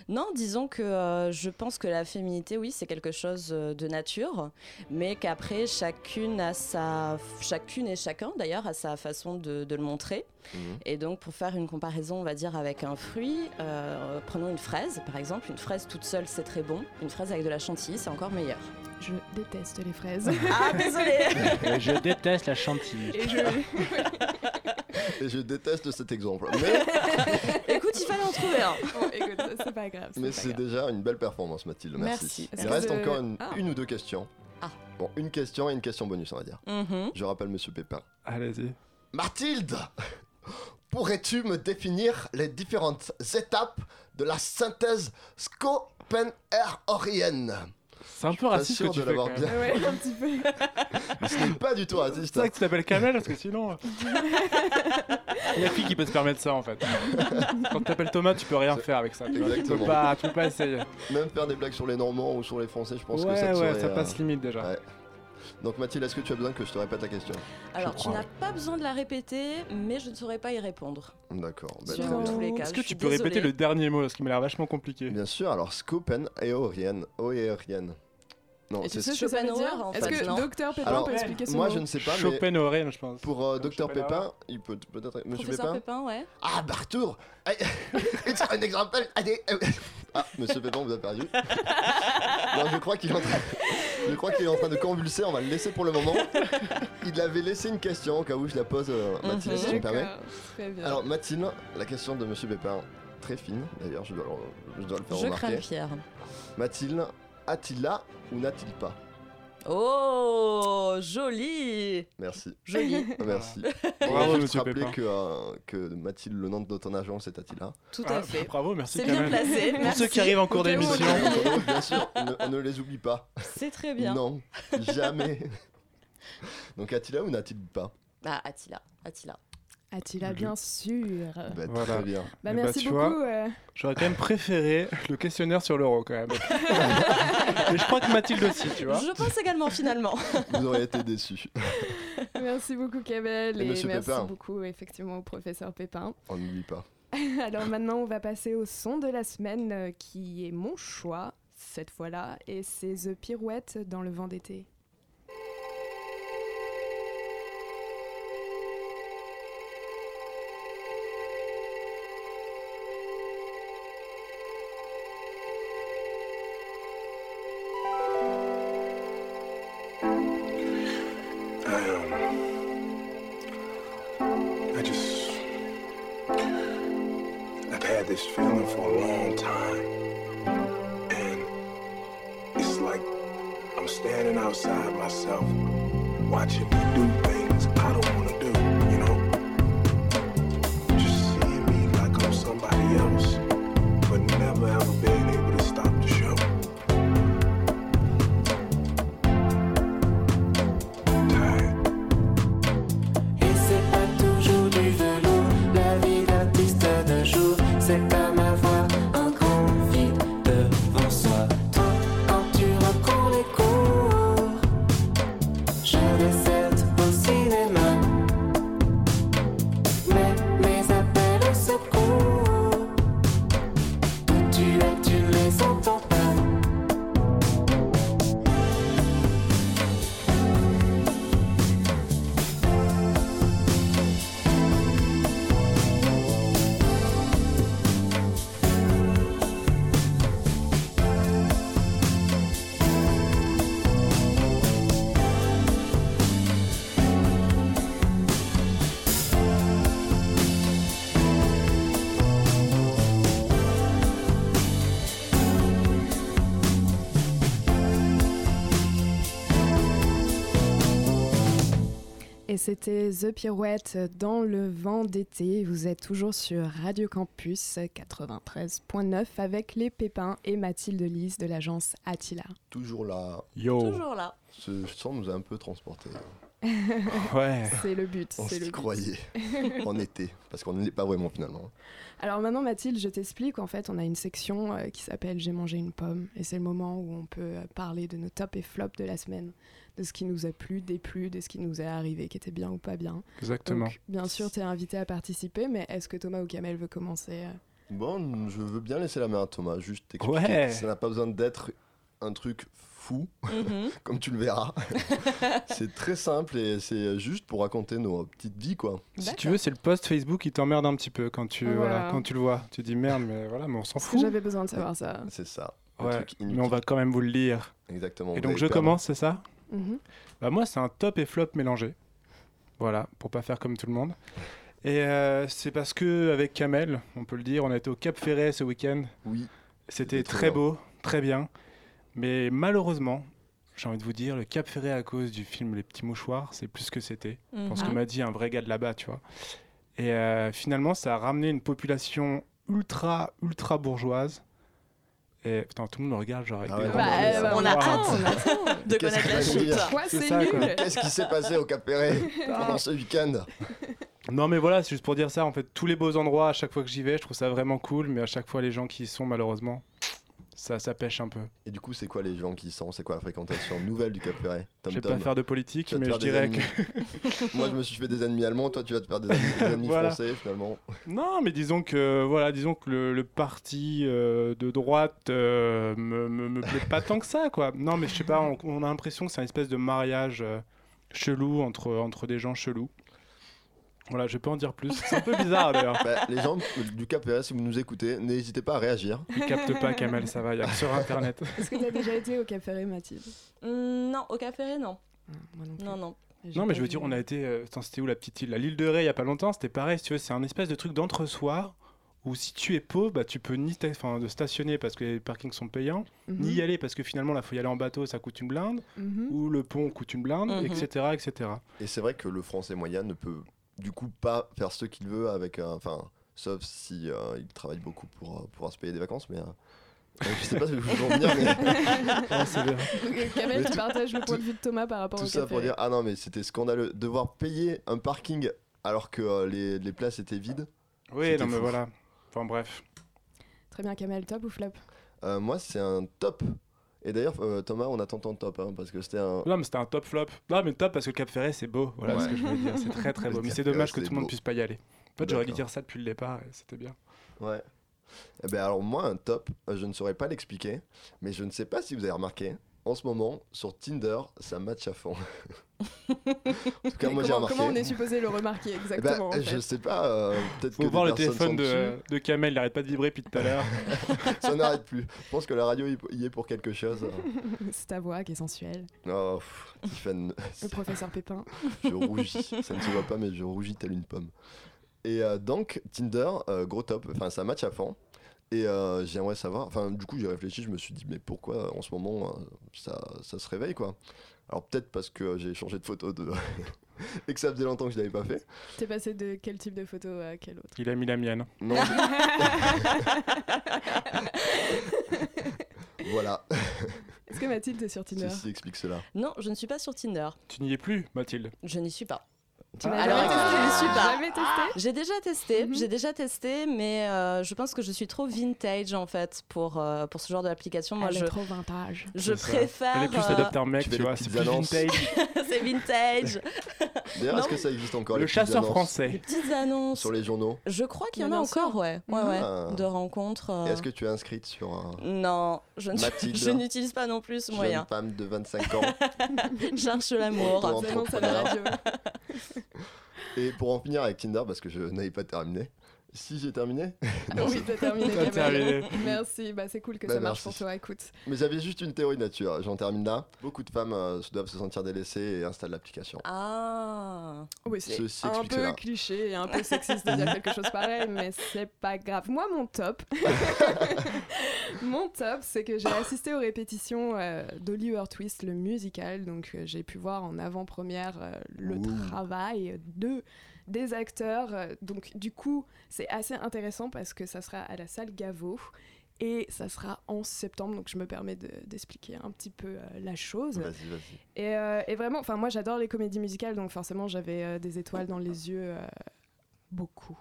Non, disons que euh, je pense que la féminité, oui, c'est quelque chose euh, de nature, mais qu'après, chacune a sa, chacune et chacun d'ailleurs a sa façon de, de le montrer.
Mhm.
Et donc, pour faire une comparaison, on va dire, avec un fruit, euh, prenons une fraise, par exemple. Une fraise toute seule, c'est très bon. Une fraise avec de la chantilly, c'est encore meilleur.
Je déteste les fraises.
Ah, désolé
je déteste la chantilly.
Et je...
Et je déteste cet exemple. Mais,
Écoute, il fallait en trouver un.
Bon, écoute, c'est pas grave.
mais c'est déjà une belle performance, Mathilde. Merci.
Merci.
Il reste encore une,
Ah.
une ou deux questions.
Ah.
Bon, une question et une question bonus, on va dire.
Mhm.
Je rappelle Monsieur Pépin.
Allez-y.
Mathilde, pourrais-tu me définir les différentes étapes de la synthèse Schopenhauerienne?
C'est un peu
Pas
raciste
sûr
que tu
de
fais
l'avoir
quand même.
bien.
Ouais, un petit peu.
Ce n'est pas du tout
C'est
raciste.
ça que tu t'appelles Kamel parce que sinon. Il y a qui qui peut se permettre ça en fait. Quand tu t'appelles Thomas, tu peux rien
C'est-
faire avec ça. Tu, vois. Tu peux
Exactement.
pas, tu peux pas essayer.
Même faire des blagues sur les Normands ou sur les Français, je pense
ouais,
que ça te
ouais,
serait,
ça
euh,
passe limite déjà.
ouais. Donc Mathilde, est-ce que tu as besoin que je te répète la question?
Alors, tu n'as pas besoun de la répéter, mais je ne saurais pas y répondre.
D'accord. bah,
Sur
très bien.
tous les cas.
Est-ce que tu peux répéter le dernier mot, parce qu'il m'a l'air vachement compliqué?
Bien sûr, alors. Non,
Et tu
c'est
sais ce que ça veut
Schopenhauer,
dire?
en
Est-ce
fait,
que
non
Docteur Pépin
Alors,
peut expliquer ce
moi
mot?
je ne sais pas, mais
Schopenhauer, je pense.
pour euh, Docteur. Pépin, il peut peut-être. Monsieur Pépin
Pépin, ouais.
Ah, Bartour It's un exemple. Allez, euh, Ah, Monsieur Pépin, vous a perdu. non, je crois qu'il est en train. Je crois qu'il est en train de convulser. On va le laisser pour le moment. Il avait laissé une question au cas où je la pose, euh, Mathilde,
Mhm.
si tu me permets.
Très bien.
Alors, Mathilde, la question de Monsieur Pépin, très fine d'ailleurs, je dois, le- je dois le faire
Je
remarquer. Mathilde, a-t-il là ou n'a-t-il pas?
Oh, joli
Merci.
Joli,
Merci.
Bravo,
On va juste
monsieur
rappeler que, euh, que Mathilde, le nom de ton agence est Attila.
tout
Ah,
à fait.
Bravo, merci
C'est
quand
bien
même.
placé,
Pour
merci.
ceux qui arrivent en cours d'émission.
arrive.
Bien sûr, on ne, on ne les oublie pas.
C'est très bien.
Non, jamais. Donc Attila ou n'a-t-il pas?
Ah, Attila, Attila.
Attila, bien sûr.
Bah,
Voilà.
Très bien.
Bah,
bah,
merci
tu
beaucoup.
vois,
euh,
J'aurais quand même préféré le questionnaire sur l'euro quand même. Mais je crois que Mathilde aussi, tu vois.
Je pense également, finalement.
Vous auriez été déçus.
Merci beaucoup, Kamel.
Et
merci
Pépin.
beaucoup, effectivement, au professeur Pépin.
On n'oublie pas.
Alors maintenant, on va passer au son de la semaine euh, qui est mon choix cette fois-là. Et c'est The Pirouette dans le vent d'été.
Et
c'était The Pirouette dans le vent d'été. Vous êtes toujours sur Radio Campus 93.9 avec les Pépins et Mathilde Lise de l'agence Attila.
Toujours là.
Yo.
Toujours là.
Ce chant nous a un peu transporté.
Ouais.
C'est le but.
On
c'est le
s'y
but.
croyait. en été. Parce qu'on ne l'est pas vraiment finalement.
Alors maintenant, Mathilde, je t'explique. En fait, on a une section euh, qui s'appelle J'ai mangé une pomme. Et c'est le moment où on peut euh, parler de nos tops et flops de la semaine. De ce qui nous a plu, déplu, de ce qui nous est arrivé, qui était bien ou pas bien.
Exactement.
Donc, bien sûr, tu es invité à participer, mais est-ce que Thomas ou Kamel veut commencer euh
Bon, je veux bien laisser la main à Thomas. Juste expliquer
Ouais.
ça n'a pas besoin d'être un truc fou,
Mhm.
comme tu le verras. c'est très simple et c'est juste pour raconter nos petites vies, quoi.
Si tu veux, c'est le post Facebook qui t'emmerde un petit peu quand tu,
Voilà.
voilà, quand tu le vois. Tu dis merde, mais voilà, mais on s'en fout.
j'avais besoin de savoir ça.
C'est ça.
Ouais, mais on va quand même vous le lire.
Exactement.
Et donc je commence, c'est ça?
Mhm.
Bah moi, c'est un top et flop mélangé. Voilà, pour pas faire comme tout le monde. Et euh, c'est parce que avec Kamel, on peut le dire, on a été au Cap Ferret ce week-end.
Oui.
C'était très beau, très bien. Mais malheureusement, j'ai envie de vous dire, le Cap Ferret à cause du film Les Petits Mouchoirs, c'est plus ce que c'était.
Mhm.
Parce que
Ah.
m'a dit un vrai gars de là-bas, tu vois. Et euh, finalement, ça a ramené une population ultra, ultra bourgeoise. Et putain, tout le monde me regarde, genre. avec
Ah ouais, Bah, euh,
on on attend de connaître la
dire
Quoi,
C'est
c'est
ça, quoi.
nul
Qu'est-ce qui s'est passé au Cap Ferret pendant ce week-end
Non, mais voilà, c'est juste pour dire ça. En fait, tous les beaux endroits, à chaque fois que j'y vais, je trouve ça vraiment cool. Mais à chaque fois, les gens qui y sont, malheureusement, ça, ça pêche un peu.
Et du coup, c'est quoi les gens qui sont C'est quoi la fréquentation nouvelle du Cap Ferret
Je vais pas faire de politique, mais je dirais
ennemis.
que.
Moi, je me suis fait des ennemis allemands, toi, tu vas te faire des ennemis, des ennemis
Voilà.
français, finalement.
Non, mais disons que voilà, disons que le, le parti euh, de droite euh, me, me, me plaît pas tant que ça, quoi. Non, mais je sais pas, on, on a l'impression que c'est un espèce de mariage euh, chelou entre entre des gens chelous. Voilà, je vais pas en dire plus. C'est un peu bizarre d'ailleurs.
Bah, les gens du Cap Ferret, si vous nous écoutez, n'hésitez pas à réagir.
Ils captent pas, Kamel, ça va, il y a sur internet.
Est-ce que tu as déjà été au Cap Ferré, Mathilde?
Mm, Non, au Cap Ferré, non.
Moi non plus.
Non, non.
Non, mais je veux dire, on a été. euh, c'était où la petite île? La L'île de Ré, il y a pas longtemps, c'était pareil, si tu veux, c'est un espèce de truc d'entre-soi où si tu es pauvre, bah, tu peux ni de stationner parce que les parkings sont payants,
Mhm.
ni y aller parce que finalement, il faut y aller en bateau, ça coûte une blinde,
Mhm.
ou le pont coûte une blinde,
Mhm.
etc., etc.
Et c'est vrai que le français moyen ne peut du coup pas faire ce qu'il veut avec un. Enfin, sauf si euh, il travaille beaucoup pour euh, pouvoir se payer des vacances, mais. euh, je sais pas ce que je veux en venir, mais
Ah, c'est bien.
Ok, Kamel, tu
tout-
partages le point de vue de Thomas par rapport
tout
au
ça
Cap
pour dire ah non, mais c'était scandaleux. Devoir payer un parking alors que euh, les, les places étaient vides.
Oui, non, mais voilà. Enfin, bref.
Très bien, Kamel, top ou flop?
Euh, moi, c'est un top. Et d'ailleurs, euh, Thomas, on attend ton top hein, parce que c'était un.
Non, mais c'était un top flop. Non, mais top parce que Cap Ferret, c'est beau. Voilà
Ouais.
ce que je voulais dire. C'est très, très beau. Mais c'est dommage que tout le monde puisse pas y aller. En fait, j'aurais dû dire ça depuis le départ et c'était bien.
Ouais. Eh ben alors moi un top, je ne saurais pas l'expliquer, mais je ne sais pas si vous avez remarqué, en ce moment sur Tinder ça match à fond. en tout cas moi j'ai
comment,
remarqué.
comment on est supposé le remarquer
Eh ben,
exactement en fait
je sais pas, euh, peut-être que
Faut voir
des
le téléphone de, de Kamel, il arrête pas de vibrer depuis tout à l'heure.
ça n'arrête plus. Je pense que la radio y- est pour quelque chose.
C'est ta voix qui est sensuelle.
Oh, pff, Tiffany,
Le professeur Pépin.
je rougis. Ça ne se voit pas mais je rougis telle une pomme. Et euh, donc Tinder, euh, gros top, enfin ça match à fond. Et euh, j'aimerais savoir, enfin du coup j'ai réfléchi, je me suis dit mais pourquoi en ce moment euh, ça, ça se réveille quoi? Alors peut-être parce que j'ai changé de photo de... et que ça faisait longtemps que je l'avais pas fait.
T'es passé de quel type de photo à quel autre?
Il a mis la mienne.
Non. voilà,
Est-ce que Mathilde est sur Tinder?
ceci explique cela.
Non, je ne suis pas sur Tinder.
Tu n'y es plus, Mathilde.
Je n'y suis pas.
Tu
Ah,
n'as
alors,
jamais
pas.
Jamais testé
J'ai déjà testé,
Mhm.
j'ai déjà testé, mais euh, je pense que je suis trop vintage en fait pour, euh, pour ce genre d'application. Moi,
Elle
je,
est trop vintage.
je préfère.
Elle est plus
euh,
adopter un mec,
tu
tu, vois. C'est
petites
plus
annonces.
vintage.
c'est vintage.
D'ailleurs, est-ce
Non.
que ça existe encore
le chasseur
annonces
Les
français.
petites annonces.
Sur les journaux
Je crois qu'il y en a encore, ouais. Ouais, ouais.
Ah.
De rencontres. euh,
Est-ce que tu es inscrite sur un...
Non, je je n'utilise pas non plus ce
jeune
moyen.
femme de 25 ans
Cherche l'amour.
Et pour en finir avec Tinder, parce que je n'avais pas terminé, Si j'ai terminé
Ah oui, t'as terminé.
Terminé.
Merci, bah c'est cool que
Bah,
ça marche
merci.
pour toi, écoute.
Mais j'avais juste une théorie de nature, j'en termine là. Beaucoup de femmes euh, se doivent se sentir délaissées et installent l'application.
Ah
Oui, c'est
Ceci
un peu cliché et un peu sexiste de dire quelque chose pareil, mais c'est pas grave. Moi, mon top, mon top, c'est que j'ai assisté aux répétitions euh, d'Oliver Twist, le musical. Donc, euh, j'ai pu voir en avant-première euh, le
Ouh.
travail de des acteurs. Euh, Donc, du coup, c'est assez intéressant parce que ça sera à la salle Gaveau. Et ça sera en septembre, donc je me permets de- d'expliquer un petit peu euh, la chose.
Vas-y, vas-y.
Et, euh, et vraiment, enfin moi j'adore les comédies musicales, donc forcément j'avais euh, des étoiles dans les yeux, beaucoup.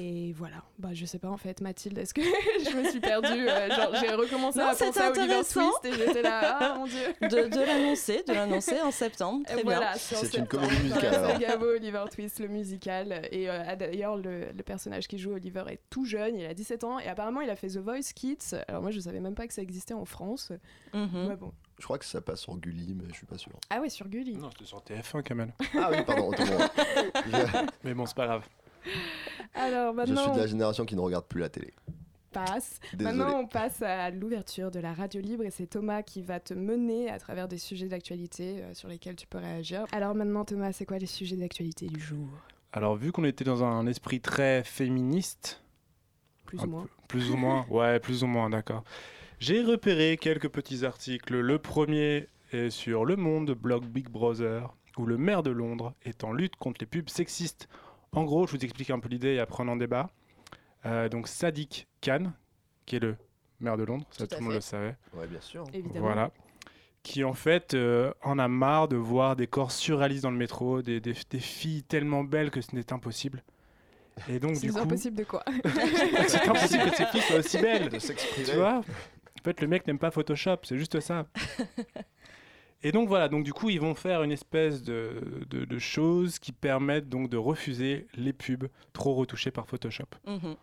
Et voilà, bah je sais pas en fait, Mathilde, est-ce que je me suis perdue euh, Genre j'ai recommencé
Non,
à penser à Oliver. Twist et j'étais là, ah mon dieu
De, de l'annoncer, de l'annoncer en septembre, très bien.
voilà, c'est en
C'est une comédie musicale,
Gaveau, Oliver Twist, le musical. Et euh, d'ailleurs, le, le personnage qui joue Oliver est tout jeune, il a 17 ans, et apparemment il a fait The Voice Kids. Alors moi je savais même pas que ça existait en France.
Mhm.
Ouais, bon.
Je crois que ça passe sur Gulli, mais je suis pas sûr.
Ah ouais, sur Gulli.
Non, c'était sur TF1, Kamel.
Ah oui, pardon,
Mais bon, c'est pas grave.
Alors
je suis
maintenant,
de la génération qui ne regarde plus la télé.
on passe.
Désolé.
Maintenant, on passe à l'ouverture de la radio libre et c'est Thomas qui va te mener à travers des sujets d'actualité euh, sur lesquels tu peux réagir. Alors maintenant, Thomas, c'est quoi les sujets d'actualité du jour?
Alors, vu qu'on était dans un esprit très féministe,
Plus ou moins.
peu- Plus ou moins, ouais, plus ou moins, d'accord. J'ai repéré quelques petits articles. Le premier est sur Le Monde, blog Big Brother, où le maire de Londres est en lutte contre les pubs sexistes. En gros, je vous explique un peu l'idée et après on en débat. Euh, donc Sadiq Khan, qui est le maire de Londres, ça
Tout
le monde le savait,
Ouais, bien sûr.
Évidemment.
voilà, qui en fait euh, en a marre de voir des corps surréalistes dans le métro, des, des- des filles tellement belles que ce n'est impossible. Et donc du
C'est
coup,
impossible de quoi
c'est impossible que ces filles soient aussi belles.
De s'exprimer.
Tu vois? En fait, le mec n'aime pas Photoshop, c'est juste ça. Et donc voilà, donc du coup, ils vont faire une espèce de, de, de choses qui permettent donc de refuser les pubs trop retouchées par Photoshop.
Mhm.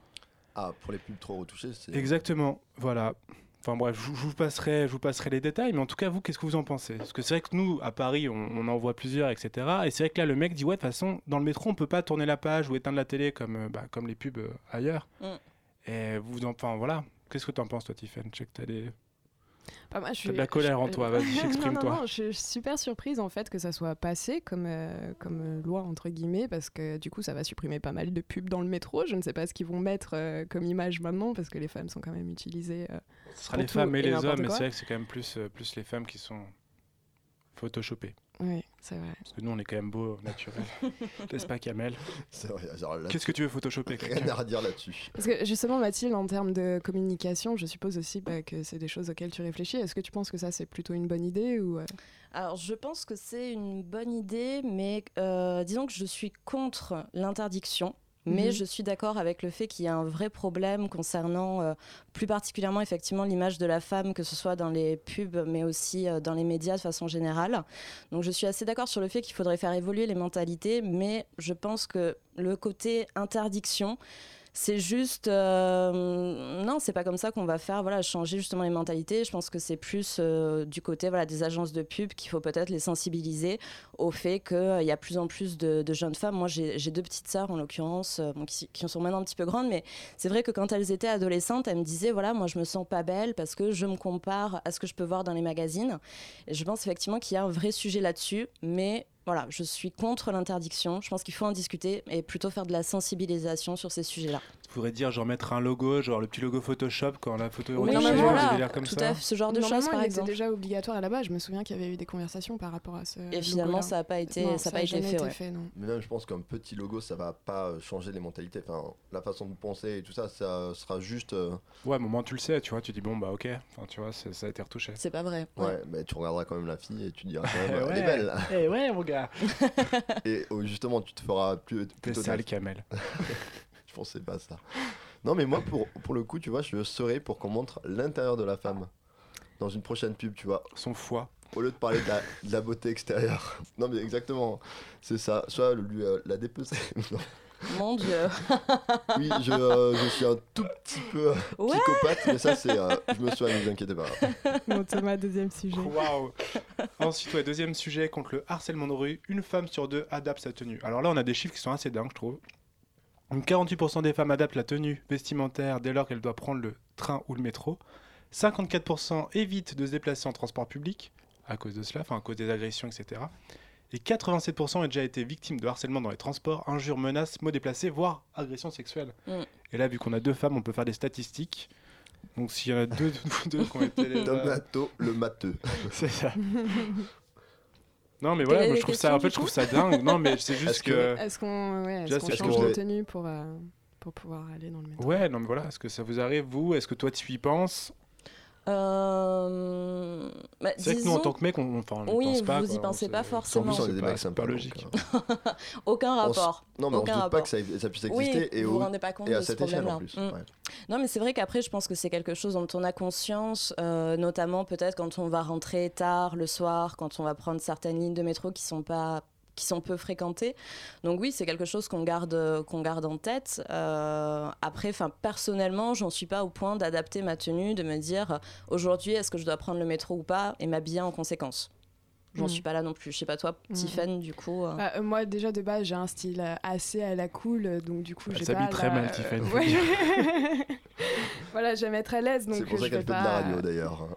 Ah, pour les pubs trop retouchées, c'est.
Exactement, voilà. Enfin bref, je, vous- passerai, je vous passerai les détails, mais en tout cas, vous, qu'est-ce que vous en pensez? Parce que c'est vrai que nous, à Paris, on, on en voit plusieurs, etc. Et c'est vrai que là, le mec dit, ouais, de toute façon, dans le métro, on peut pas tourner la page ou éteindre la télé comme, euh, bah, comme les pubs euh, ailleurs.
Mm.
Et vous en, enfin voilà. Qu'est-ce que tu en penses, toi, Tiffany Je sais que des...
Bah, moi, je
T'as
suis-
de la colère en toi, vas-y, exprime-toi.
Non, non, je suis super surprise en fait que ça soit passé comme, euh, comme euh, loi entre guillemets parce que du coup ça va supprimer pas mal de pubs dans le métro. Je ne sais pas ce qu'ils vont mettre euh, comme image maintenant parce que les femmes sont quand même utilisées. euh,
Ce sera les femmes et
et
les hommes, mais c'est vrai que c'est quand même plus, plus les femmes qui sont photoshopées.
Oui, c'est vrai.
Parce que nous, on est quand même beau, naturel. N'est-ce pas, Kamel? Qu'est-ce que tu veux photoshopper
rien à redire là-dessus.
Parce que justement, Mathilde, en termes de communication, je suppose aussi bah, que c'est des choses auxquelles tu réfléchis. Est-ce que tu penses que ça c'est plutôt une bonne idée ou euh,
Alors, je pense que c'est une bonne idée, mais euh, disons que je suis contre l'interdiction. Mais
Mhm.
je suis d'accord avec le fait qu'il y a un vrai problème concernant euh, plus particulièrement effectivement l'image de la femme, que ce soit dans les pubs, mais aussi euh, dans les médias de façon générale. Donc je suis assez d'accord sur le fait qu'il faudrait faire évoluer les mentalités, mais je pense que le côté interdiction, c'est juste euh, non, c'est pas comme ça qu'on va faire voilà changer justement les mentalités. Je pense que c'est plus euh, du côté voilà des agences de pub qu'il faut peut-être les sensibiliser au fait qu'il y a plus en plus de, jeunes femmes. Moi, j'ai deux petites sœurs en l'occurrence euh, qui, qui sont maintenant un petit peu grandes, mais c'est vrai que quand elles étaient adolescentes, elles me disaient voilà moi je me sens pas belle parce que je me compare à ce que je peux voir dans les magazines. Et je pense effectivement qu'il y a un vrai sujet là-dessus, mais voilà, je suis contre l'interdiction. Je pense qu'il faut en discuter et plutôt faire de la sensibilisation sur ces sujets-là.
Pourrais dire, genre, mettre un logo, genre le petit logo Photoshop quand la photo est
Oui,
des
voilà,
comme
tout
ça.
à fait, ce genre de choses par exemple.
déjà obligatoire à la base. Je me souviens qu'il y avait eu des conversations par rapport à ce.
Et finalement, ça n'a pas été,
Non,
ça a pas été fait.
été
ouais.
fait, non.
Mais même, je pense qu'un petit logo, ça va pas euh, changer les mentalités. Enfin, la façon de penser et tout ça, ça sera juste. euh,
Ouais, au moins tu le sais, tu vois, tu dis, bon, bah ok, enfin, tu vois, ça a été retouché.
C'est pas vrai.
Ouais,
ouais.
mais tu regarderas quand même la fille et tu diras quand même,
Eh
elle est
ouais.
belle.
Eh ouais, mon gars
Et euh, justement, tu te feras plus.
T'es sale, Kamel.
Pensais pas à ça. Non, mais moi, pour, pour le coup, tu vois, je serais pour qu'on montre l'intérieur de la femme dans une prochaine pub, tu vois,
Son foie.
au lieu de parler de la, de la beauté extérieure. Non, mais exactement, c'est ça. Soit lui, euh, la dépecer. Non.
Mon Dieu.
Oui, je, euh, je suis un tout petit peu euh,
Ouais.
psychopathe, mais ça, c'est. euh, je me soigne, ne vous inquiétez pas.
Bon, Thomas, deuxième sujet.
Waouh Ensuite, ouais, deuxième sujet, contre le harcèlement de rue, une femme sur deux adapte sa tenue. Alors là, on a des chiffres qui sont assez dingues, je trouve. Donc 48% des femmes adaptent la tenue vestimentaire dès lors qu'elles doivent prendre le train ou le métro. 54% évitent de se déplacer en transport public à cause de cela, enfin à cause des agressions, etc. Et 87% ont déjà été victimes de harcèlement dans les transports, injures, menaces, mots déplacés, voire agressions sexuelles.
Mm.
Et là, vu qu'on a deux femmes, on peut faire des statistiques. Donc s'il y en a deux de vous deux qui ont été les-
Tomato, le matheux.
c'est ça. Non mais voilà,
est
moi je trouve ça, en fait, je trouve ça dingue. Non mais c'est juste
Est-ce que-
que...
Est-ce qu'on ouais, qu'on
c'est
change de tenue pour, euh, pour pouvoir aller dans le métro?
Ouais, non mais voilà, est-ce que ça vous arrive vous? Est-ce que toi tu y penses?
Euh, bah,
C'est vrai que nous
disons,
en tant que mec, on, enfin, on y
Oui,
pense pas.
vous y
quoi, on
pensez
se-
pas
En
forcément.
plus, on est
C'est
des mecs
c'est pas logique.
aucun
s-
rapport.
Non, mais on se
Aucun
doute pas
rapport.
que ça, ça puisse
Oui,
exister. et,
vous vous rendez pas compte
et à
de ce
cette échelle en plus.
Mm.
ouais.
Non, mais c'est vrai qu'après, je pense que c'est quelque chose dont on a conscience, euh, notamment peut-être quand on va rentrer tard le soir, quand on va prendre certaines lignes de métro qui sont pas qui sont peu fréquentées. Donc oui, c'est quelque chose qu'on garde, qu'on garde en tête. Euh, après, enfin personnellement, j'en suis pas au point d'adapter ma tenue, de me dire aujourd'hui est-ce que je dois prendre le métro ou pas et m'habiller en conséquence. J'en suis pas là non plus. Je sais pas toi,
Mhm.
Tiffen, du coup. euh,
Bah, euh, moi déjà de base j'ai un style assez à la cool donc du coup j'ai pas
très
la-
mal, Tiffany.
Ouais. voilà j'aime être à l'aise donc
C'est pour ça
je
qu'elle fait de la
pas-
radio d'ailleurs.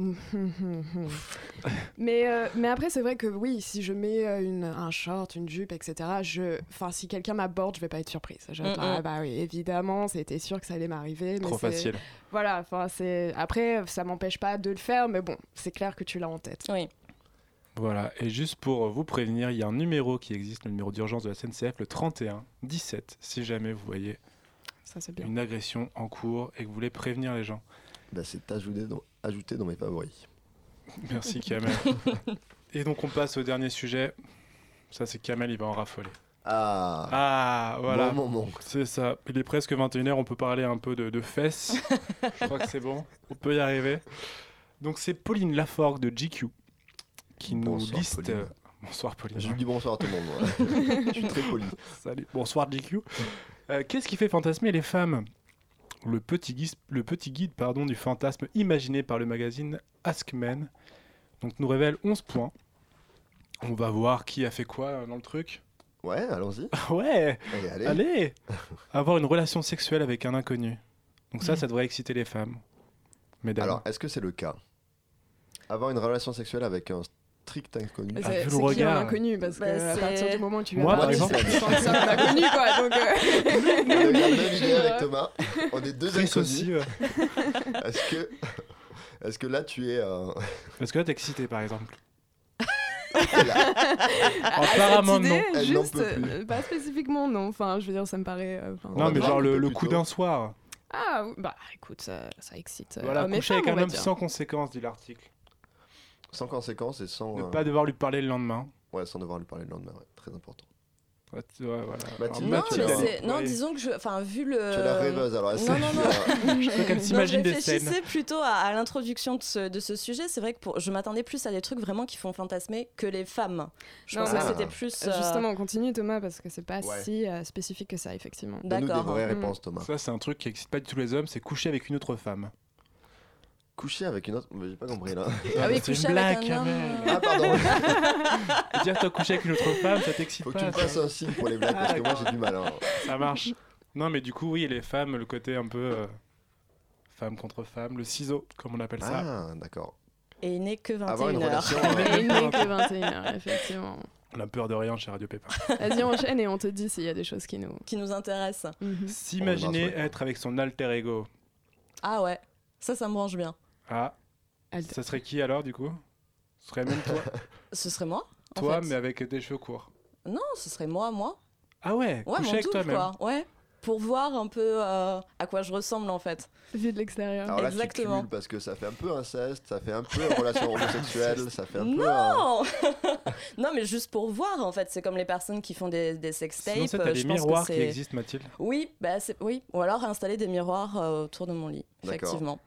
mais, euh, mais après, c'est vrai que oui, si je mets euh, une, un short, une jupe, etc., je... enfin, si quelqu'un m'aborde, je vais pas être surprise. Je vais
Mm, mm.
ah bah oui, évidemment, c'était sûr que ça allait m'arriver.
Trop facile.
Voilà, enfin, c'est. Après, ça m'empêche pas de le faire, mais bon, c'est clair que tu l'as en tête.
Oui.
Voilà, et juste pour vous prévenir, il y a un numéro qui existe, le numéro d'urgence de la SNCF, le 31 17, si jamais vous voyez
Ça, c'est bien.
une agression en cours et que vous voulez prévenir les gens.
Bah, c'est ajouté dans, ajouté dans mes favoris.
Merci Kamel. et donc on passe au dernier sujet. Ça c'est Kamel, il va en raffoler.
Ah,
Ah, voilà.
Bon moment.
C'est ça. Il est presque 21h, on peut parler un peu de, de fesses. Je crois que c'est bon. On peut y arriver. Donc c'est Pauline Laforgue de GQ qui nous
Bonsoir,
liste...
Pauline.
Bonsoir Pauline.
Je dis bonsoir à tout le monde. Je suis très poli.
Salut. Bonsoir GQ. Euh, Qu'est-ce qui fait fantasmer les femmes? Le petit, guide, le petit guide pardon, du fantasme imaginé par le magazine Ask Men donc, nous révèle 11 points. On va voir qui a fait quoi dans le truc.
Ouais, allons-y.
ouais
Allez, allez.
Allez Avoir une relation sexuelle avec un inconnu. Donc ça, ça devrait exciter les femmes. Mesdames.
Alors, est-ce que c'est le cas? Avoir une relation sexuelle avec un strict inconnu
C'est
Ah, vu le
c'est qui un
regard.
inconnu Parce que
Bah,
à
c'est-
partir du moment où tu
Moi, par exemple.
c'est que un inconnu, quoi. Donc, euh,
On avec Thomas. On est deux inconnus.
aussi.
Est-ce que, est-ce que là tu es euh,
Est-ce que là, t'es excité, par exemple?
Là,
à
Apparemment,
idée,
Elle n'en
juste,
peut plus.
euh, pas spécifiquement, non. Enfin, je veux dire, ça me paraît. euh,
Non,
va
mais genre
un
le, le coup d'un soir.
Ah, bah écoute, ça, ça excite. euh,
Voilà, coucher avec un homme
dire.
sans conséquences, dit l'article.
Sans conséquence et sans,
Ne
euh,
pas devoir lui parler le lendemain.
ouais, sans devoir lui parler le lendemain, ouais, très important.
Ouais, voilà.
Mathilde,
Non,
tu
mais non, disons que je, enfin, vu le.
Tu es la rêveuse alors.
non, non, non.
Je crois qu'elle s'imagine
je
des
réfléchissais
scènes.
plutôt à, à l'introduction de ce, de ce sujet. C'est vrai que pour, je m'attendais plus à des trucs vraiment qui font fantasmer que les femmes. Je
Non,
pensais que c'était plus. euh,
Justement, on continue Thomas parce que c'est pas
Ouais.
si euh, spécifique que ça, effectivement.
Donne-nous des
D'accord.
vraies
Mm.
réponses, Thomas.
Ça, c'est un truc qui excite pas du tout les hommes, c'est coucher avec une autre femme.
Coucher avec une autre. J'ai pas compris là.
Ah oui,
c'est
coucher
une
avec
blague,
un homme.
Kamel.
Ah, pardon.
Dire toi coucher avec une autre femme, ça t'excite
Faut que
pas.
tu me
ça.
fasses un signe pour les blagues parce que moi j'ai du mal. hein.
Ça marche. Non, mais du coup, oui, les femmes, le côté un peu euh, femme contre femme, le ciseau, comme on appelle ça.
Ah, d'accord.
Et il n'est que 21
Avoir une
heures.
relation.
Et il n'est que 21h, effectivement.
On a peur de rien chez Radio Pépin.
Vas-y, enchaîne et on te dit s'il y a des choses qui nous.
qui nous intéresse.
Mhm.
S'imaginer
On
être avec son alter ego.
Ah ouais, ça, ça me branche bien.
Ah,
Alter-
ça serait qui alors, du coup? Ce serait même toi,
Ce serait moi en
toi
fait.
mais avec des cheveux courts.
Non, ce serait moi, moi.
Ah ouais,
Ouais, mon double, quoi. Ouais. Pour voir un peu euh, à quoi je ressemble en fait.
Vu de l'extérieur.
Alors là,
Exactement.
tu parce que ça fait un peu inceste, ça fait un peu relation homosexuelle, ça fait un peu. un-
Non Non, mais juste pour voir en fait. C'est comme les personnes qui font des, des sextapes.
Sinon, t'as
euh,
des miroirs qui existent, Mathilde.
Oui, bah oui. Ou alors installer des miroirs euh, autour de mon lit. Effectivement.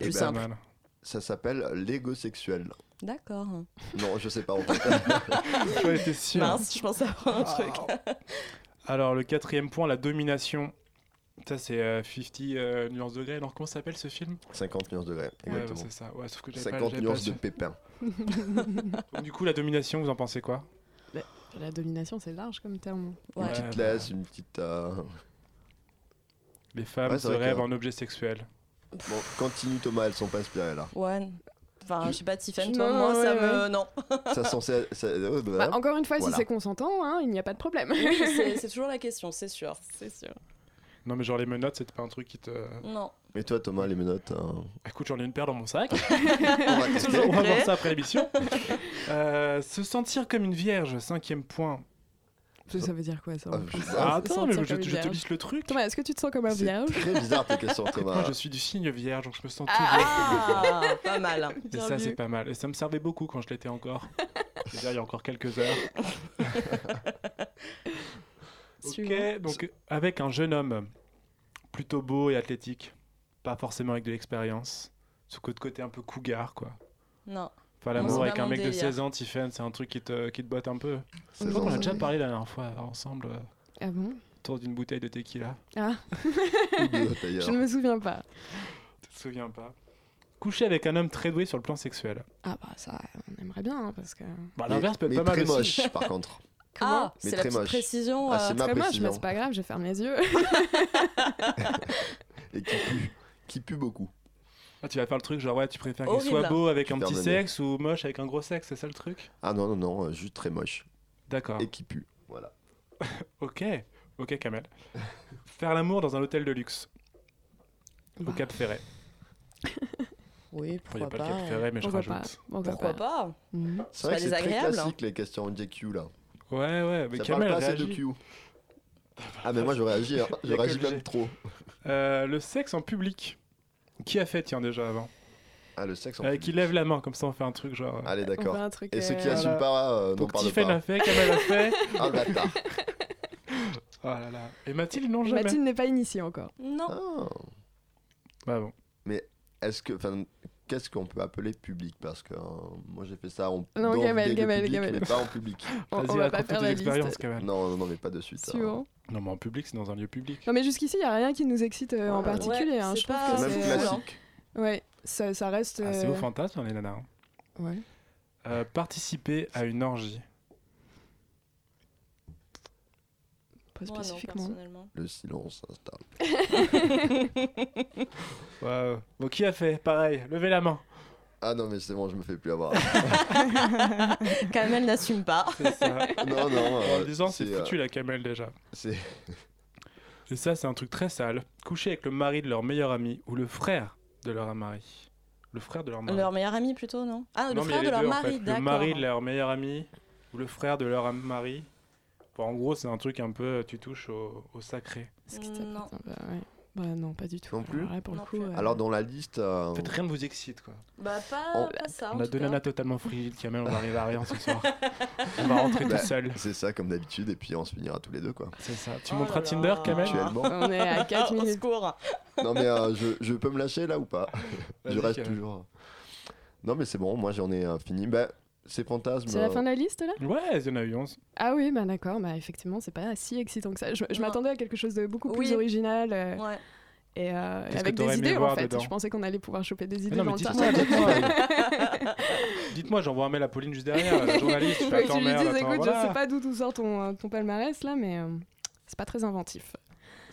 Eh
Plus
ben,
simple.
Pas mal.
Ça s'appelle l'ego sexuel.
D'accord.
Non, je sais pas en fait.
J'en étais sûr.
Mince, je pensais avoir un
Ah.
truc.
Alors, le quatrième point, la domination. Ça, c'est euh, 50 euh, nuances de grey. Alors, comment s'appelle ce film?
50 nuances degrés,
Ouais,
exactement.
c'est ça. Ouais, sauf que j'avais pas,
50
j'avais pas
nuances de.
Donc, Du coup, la domination, vous en pensez quoi?
La domination, c'est large comme terme.
Une
Ouais.
petite laisse, une petite. euh,
Les femmes
Ouais,
se
que-
rêvent en objet sexuel.
Bon, continue Thomas, elles sont pas inspirées là.
Ouais. Enfin, je sais pas, Tiffany,
Non,
toi, moi,
ouais,
ça
ouais.
me. Non.
Ça censé. ça- euh,
Bah, encore une fois,
Voilà.
si c'est consentant, hein, il n'y a pas de problème.
Oui, c'est toujours la question, c'est sûr.
c'est sûr.
Non, mais genre les menottes, c'était pas un truc qui te.
Non.
Et toi Thomas, les menottes hein,
Écoute, j'en ai une paire dans mon sac.
On va.
On va voir ça après l'émission. Euh, se sentir comme une vierge, cinquième point.
Ça, ça veut dire quoi ça
Ah,
Ah, attends, mais je, te lisse le truc.
Thomas, est-ce que tu te sens comme un
C'est
vierge
très bizarre tes questions
Moi, je suis du signe vierge, donc je me sens toujours.
Ah, pas mal.
Et
Bien
ça, c'est pas mal. Et ça me servait beaucoup quand je l'étais encore. C'est-à-dire, il y a encore quelques heures. ok, donc avec un jeune homme plutôt beau et athlétique, pas forcément avec de l'expérience, ce côté côté un peu cougar, quoi.
Non.
Enfin, l'amour avec un mec de
délire.
16 ans, Tiffen, c'est un truc qui te, qui te botte un peu.
C'est
Je crois qu'on a déjà parlé la dernière fois ensemble euh,
Ah bon?
autour d'une bouteille de tequila.
Ah, je ne me souviens pas.
Tu te souviens pas? Coucher avec un homme très doué sur le plan sexuel.
Ah bah ça, on aimerait bien, hein, parce que...
Bah,
Mais-
l'inverse peut être
mais
pas mal
très
aussi.
moche par contre.
Ah,
Mais
c'est la petite
moche.
précision.
Ah,
euh,
c'est ma
Très moche, mais
précision.
c'est pas grave, je ferme les yeux.
Et qui pue. Qui pue beaucoup.
Ah, tu vas faire le truc genre ouais, tu préfères qu'il soit beau avec un petit sexe ou moche avec un gros sexe, c'est ça le truc?
Ah non, non, non, euh, juste très moche.
D'accord.
Et qui pue. Voilà.
Ok, ok Kamel. Faire l'amour dans un hôtel de luxe au
Bah,
Cap Ferret.
Oui,
Il n'y a
pourquoi
pas
pas.
le Cap Ferret, mais je
pourquoi pas
rajoute.
Pourquoi,
Pourquoi pas
Mhm.
C'est vrai que
pas
c'est très
désagréable,
classique les questions JQ là.
Ouais, ouais, mais
Ça
Kamel
parle pas assez de. Q. Ah mais moi je réagis, hein. Je
a
réagis même trop.
Euh, le sexe en public. Qui a fait, tiens, déjà avant
Ah le sexe en
Euh, Qui lève la main, comme ça on fait un truc genre. euh,
Allez d'accord. Et ceux qui
euh,
assument pas euh, n'en
Donc
parlent
Tiffen
pas.
a fait, Kamel a fait.
Ah bâtard.
Oh là là. Et Mathilde, non, jamais.
Mathilde n'est pas initiée encore.
Non.
Ah.
Bah bon.
Est-ce que, enfin, qu'est-ce qu'on peut appeler public? Parce que euh, moi j'ai fait ça en
Non,
dans
Gamel, Gamel,
public,
Gamel.
mais pas en public.
On, on va pas faire la
expériences,
liste.
Non, non, non, mais pas de suite. hein.
Non, mais en public, c'est dans un lieu public.
Non mais jusqu'ici, il n'y a rien qui nous excite euh, en
Ouais.
particulier. hein.
Ouais,
Je
c'est
trouve
pas-
que
C'est même classique.
Ouais, ça, ça reste...
Ah, c'est
euh,
au fantasme, les nanas. hein.
Ouais.
Euh, participer à une orgie.
Pas
Moi, non,
spécifiquement.
personnellement.
Le silence s'installe.
Ouais. Bon, qui a fait Pareil, levez la main.
Ah non, mais c'est bon, je me fais plus avoir.
Kamel n'assume pas.
C'est ça.
non, non.
en
euh,
disant, c'est
euh,
foutu la camel déjà.
c'est-
Et ça, c'est un truc très sale. Coucher avec le mari de leur meilleur ami ou le frère de leur mari. Le frère de leur mari.
Leur meilleur ami plutôt, non? Ah,
Non,
le frère de leur
deux, en
mari,
fait. Le
d'accord.
mari de leur meilleur ami ou le frère de leur mari. Bon, en gros, c'est un truc un peu, tu touches au, au sacré.
Ce qui t'appelle-
Non.
Bah, ouais. Bah, non, pas du tout.
Non plus
Alors là, pour
Non
le coup,
plus.
euh,
Alors dans la liste, euh,
En fait, rien ne vous excite, quoi.
Bah, pas,
On-
pas ça.
On a deux nanas totalement frigide, Kamel, on va arriver à rien ce soir. on va rentrer
Bah,
tout seul.
c'est ça comme d'habitude, et puis on se finira tous les deux quoi.
C'est ça. Tu
Oh
montres Tinder,
là.
Kamel?
Actuellement.
on est à 4
Au
minutes.
secours.
non mais euh, je, je peux me lâcher là ou pas? Je reste toujours. Non mais c'est bon, moi j'en ai euh, fini. Bah, ces fantasmes.
C'est la
euh,
fin de la liste là?
Ouais, il y en a eu 11.
Ah oui, bah d'accord, bah effectivement, c'est pas si excitant que ça. Je, je m'attendais à quelque chose de beaucoup plus
Oui.
original euh,
Ouais.
et euh, avec des idées en fait.
dedans
Je pensais qu'on allait pouvoir choper des
Mais
idées
non, mais
dans le
dites dites-moi. dites-moi, j'envoie un mail à Pauline juste derrière, la journaliste. Tu
Faut
fais attends,
lui
merde, attends,
écoute,
voilà.
je sais pas d'où tout sort ton, ton palmarès là, mais euh, c'est pas très inventif.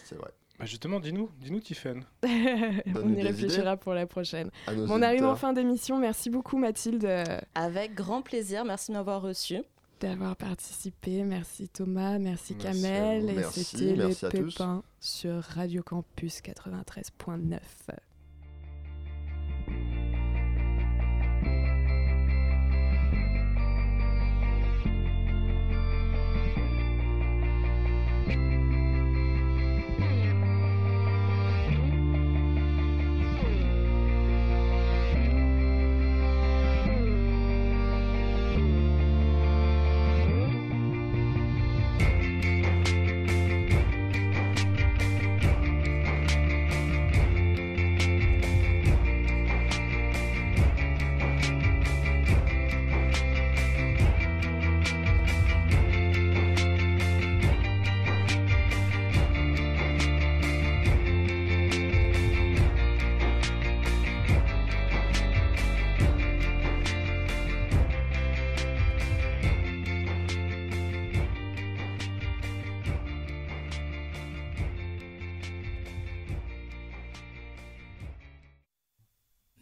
C'est vrai.
Bah justement, dis-nous, dis-nous, Tiffen.
on y réfléchira pour la prochaine. Bon, on arrive en fin d'émission. Merci beaucoup Mathilde
Avec grand plaisir. Merci de m'avoir reçu.
d'avoir participé. Merci Thomas, merci,
Merci
Kamel. Et
Merci,
c'était les
tous.
Pépins sur Radio Campus 93.9.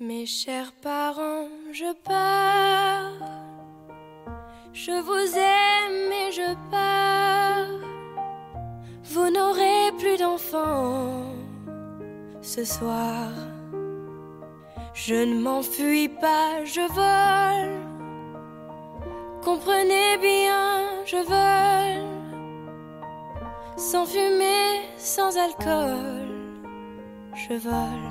Mes chers parents, je pars. Je vous aime et je pars. Vous n'aurez plus d'enfants ce soir. Je ne m'enfuis pas, je vole. Comprenez bien, je vole. Sans fumée, sans alcool. Je vole,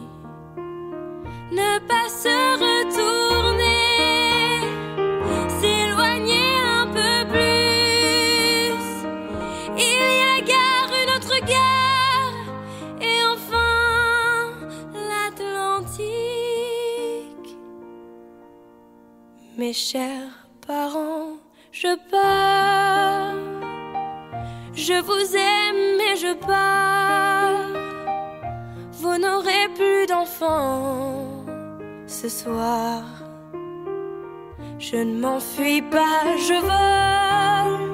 Ne pas se retourner, s'éloigner un peu plus. Il y a gare, une autre gare, et enfin l'Atlantique. Mes chers parents, je pars. Je vous aime et je pars. Vous n'aurez plus d'enfants ce soir. Je ne m'enfuis pas, je vole.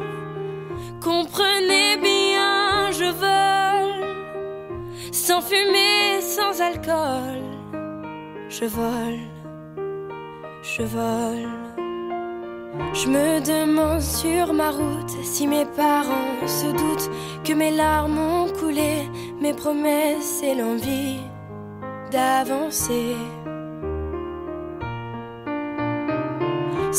Comprenez bien, je vole. Sans fumée, sans alcool. Je vole, je vole. Je me demande sur ma route si mes parents se doutent que mes larmes ont coulé, mes promesses et l'envie d'avancer.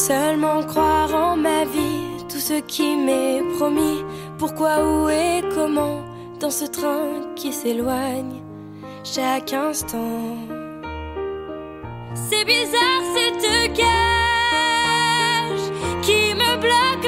Seulement croire en ma vie, tout ce qui m'est promis, pourquoi, où et comment, dans ce train qui s'éloigne chaque instant. C'est bizarre cette cage qui me bloque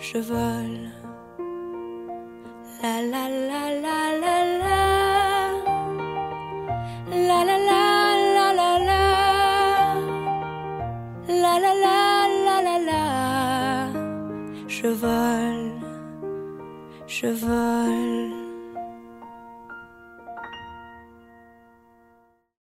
je vole. La la la la la la. La la la la la la. La la la. Je vole, je vole.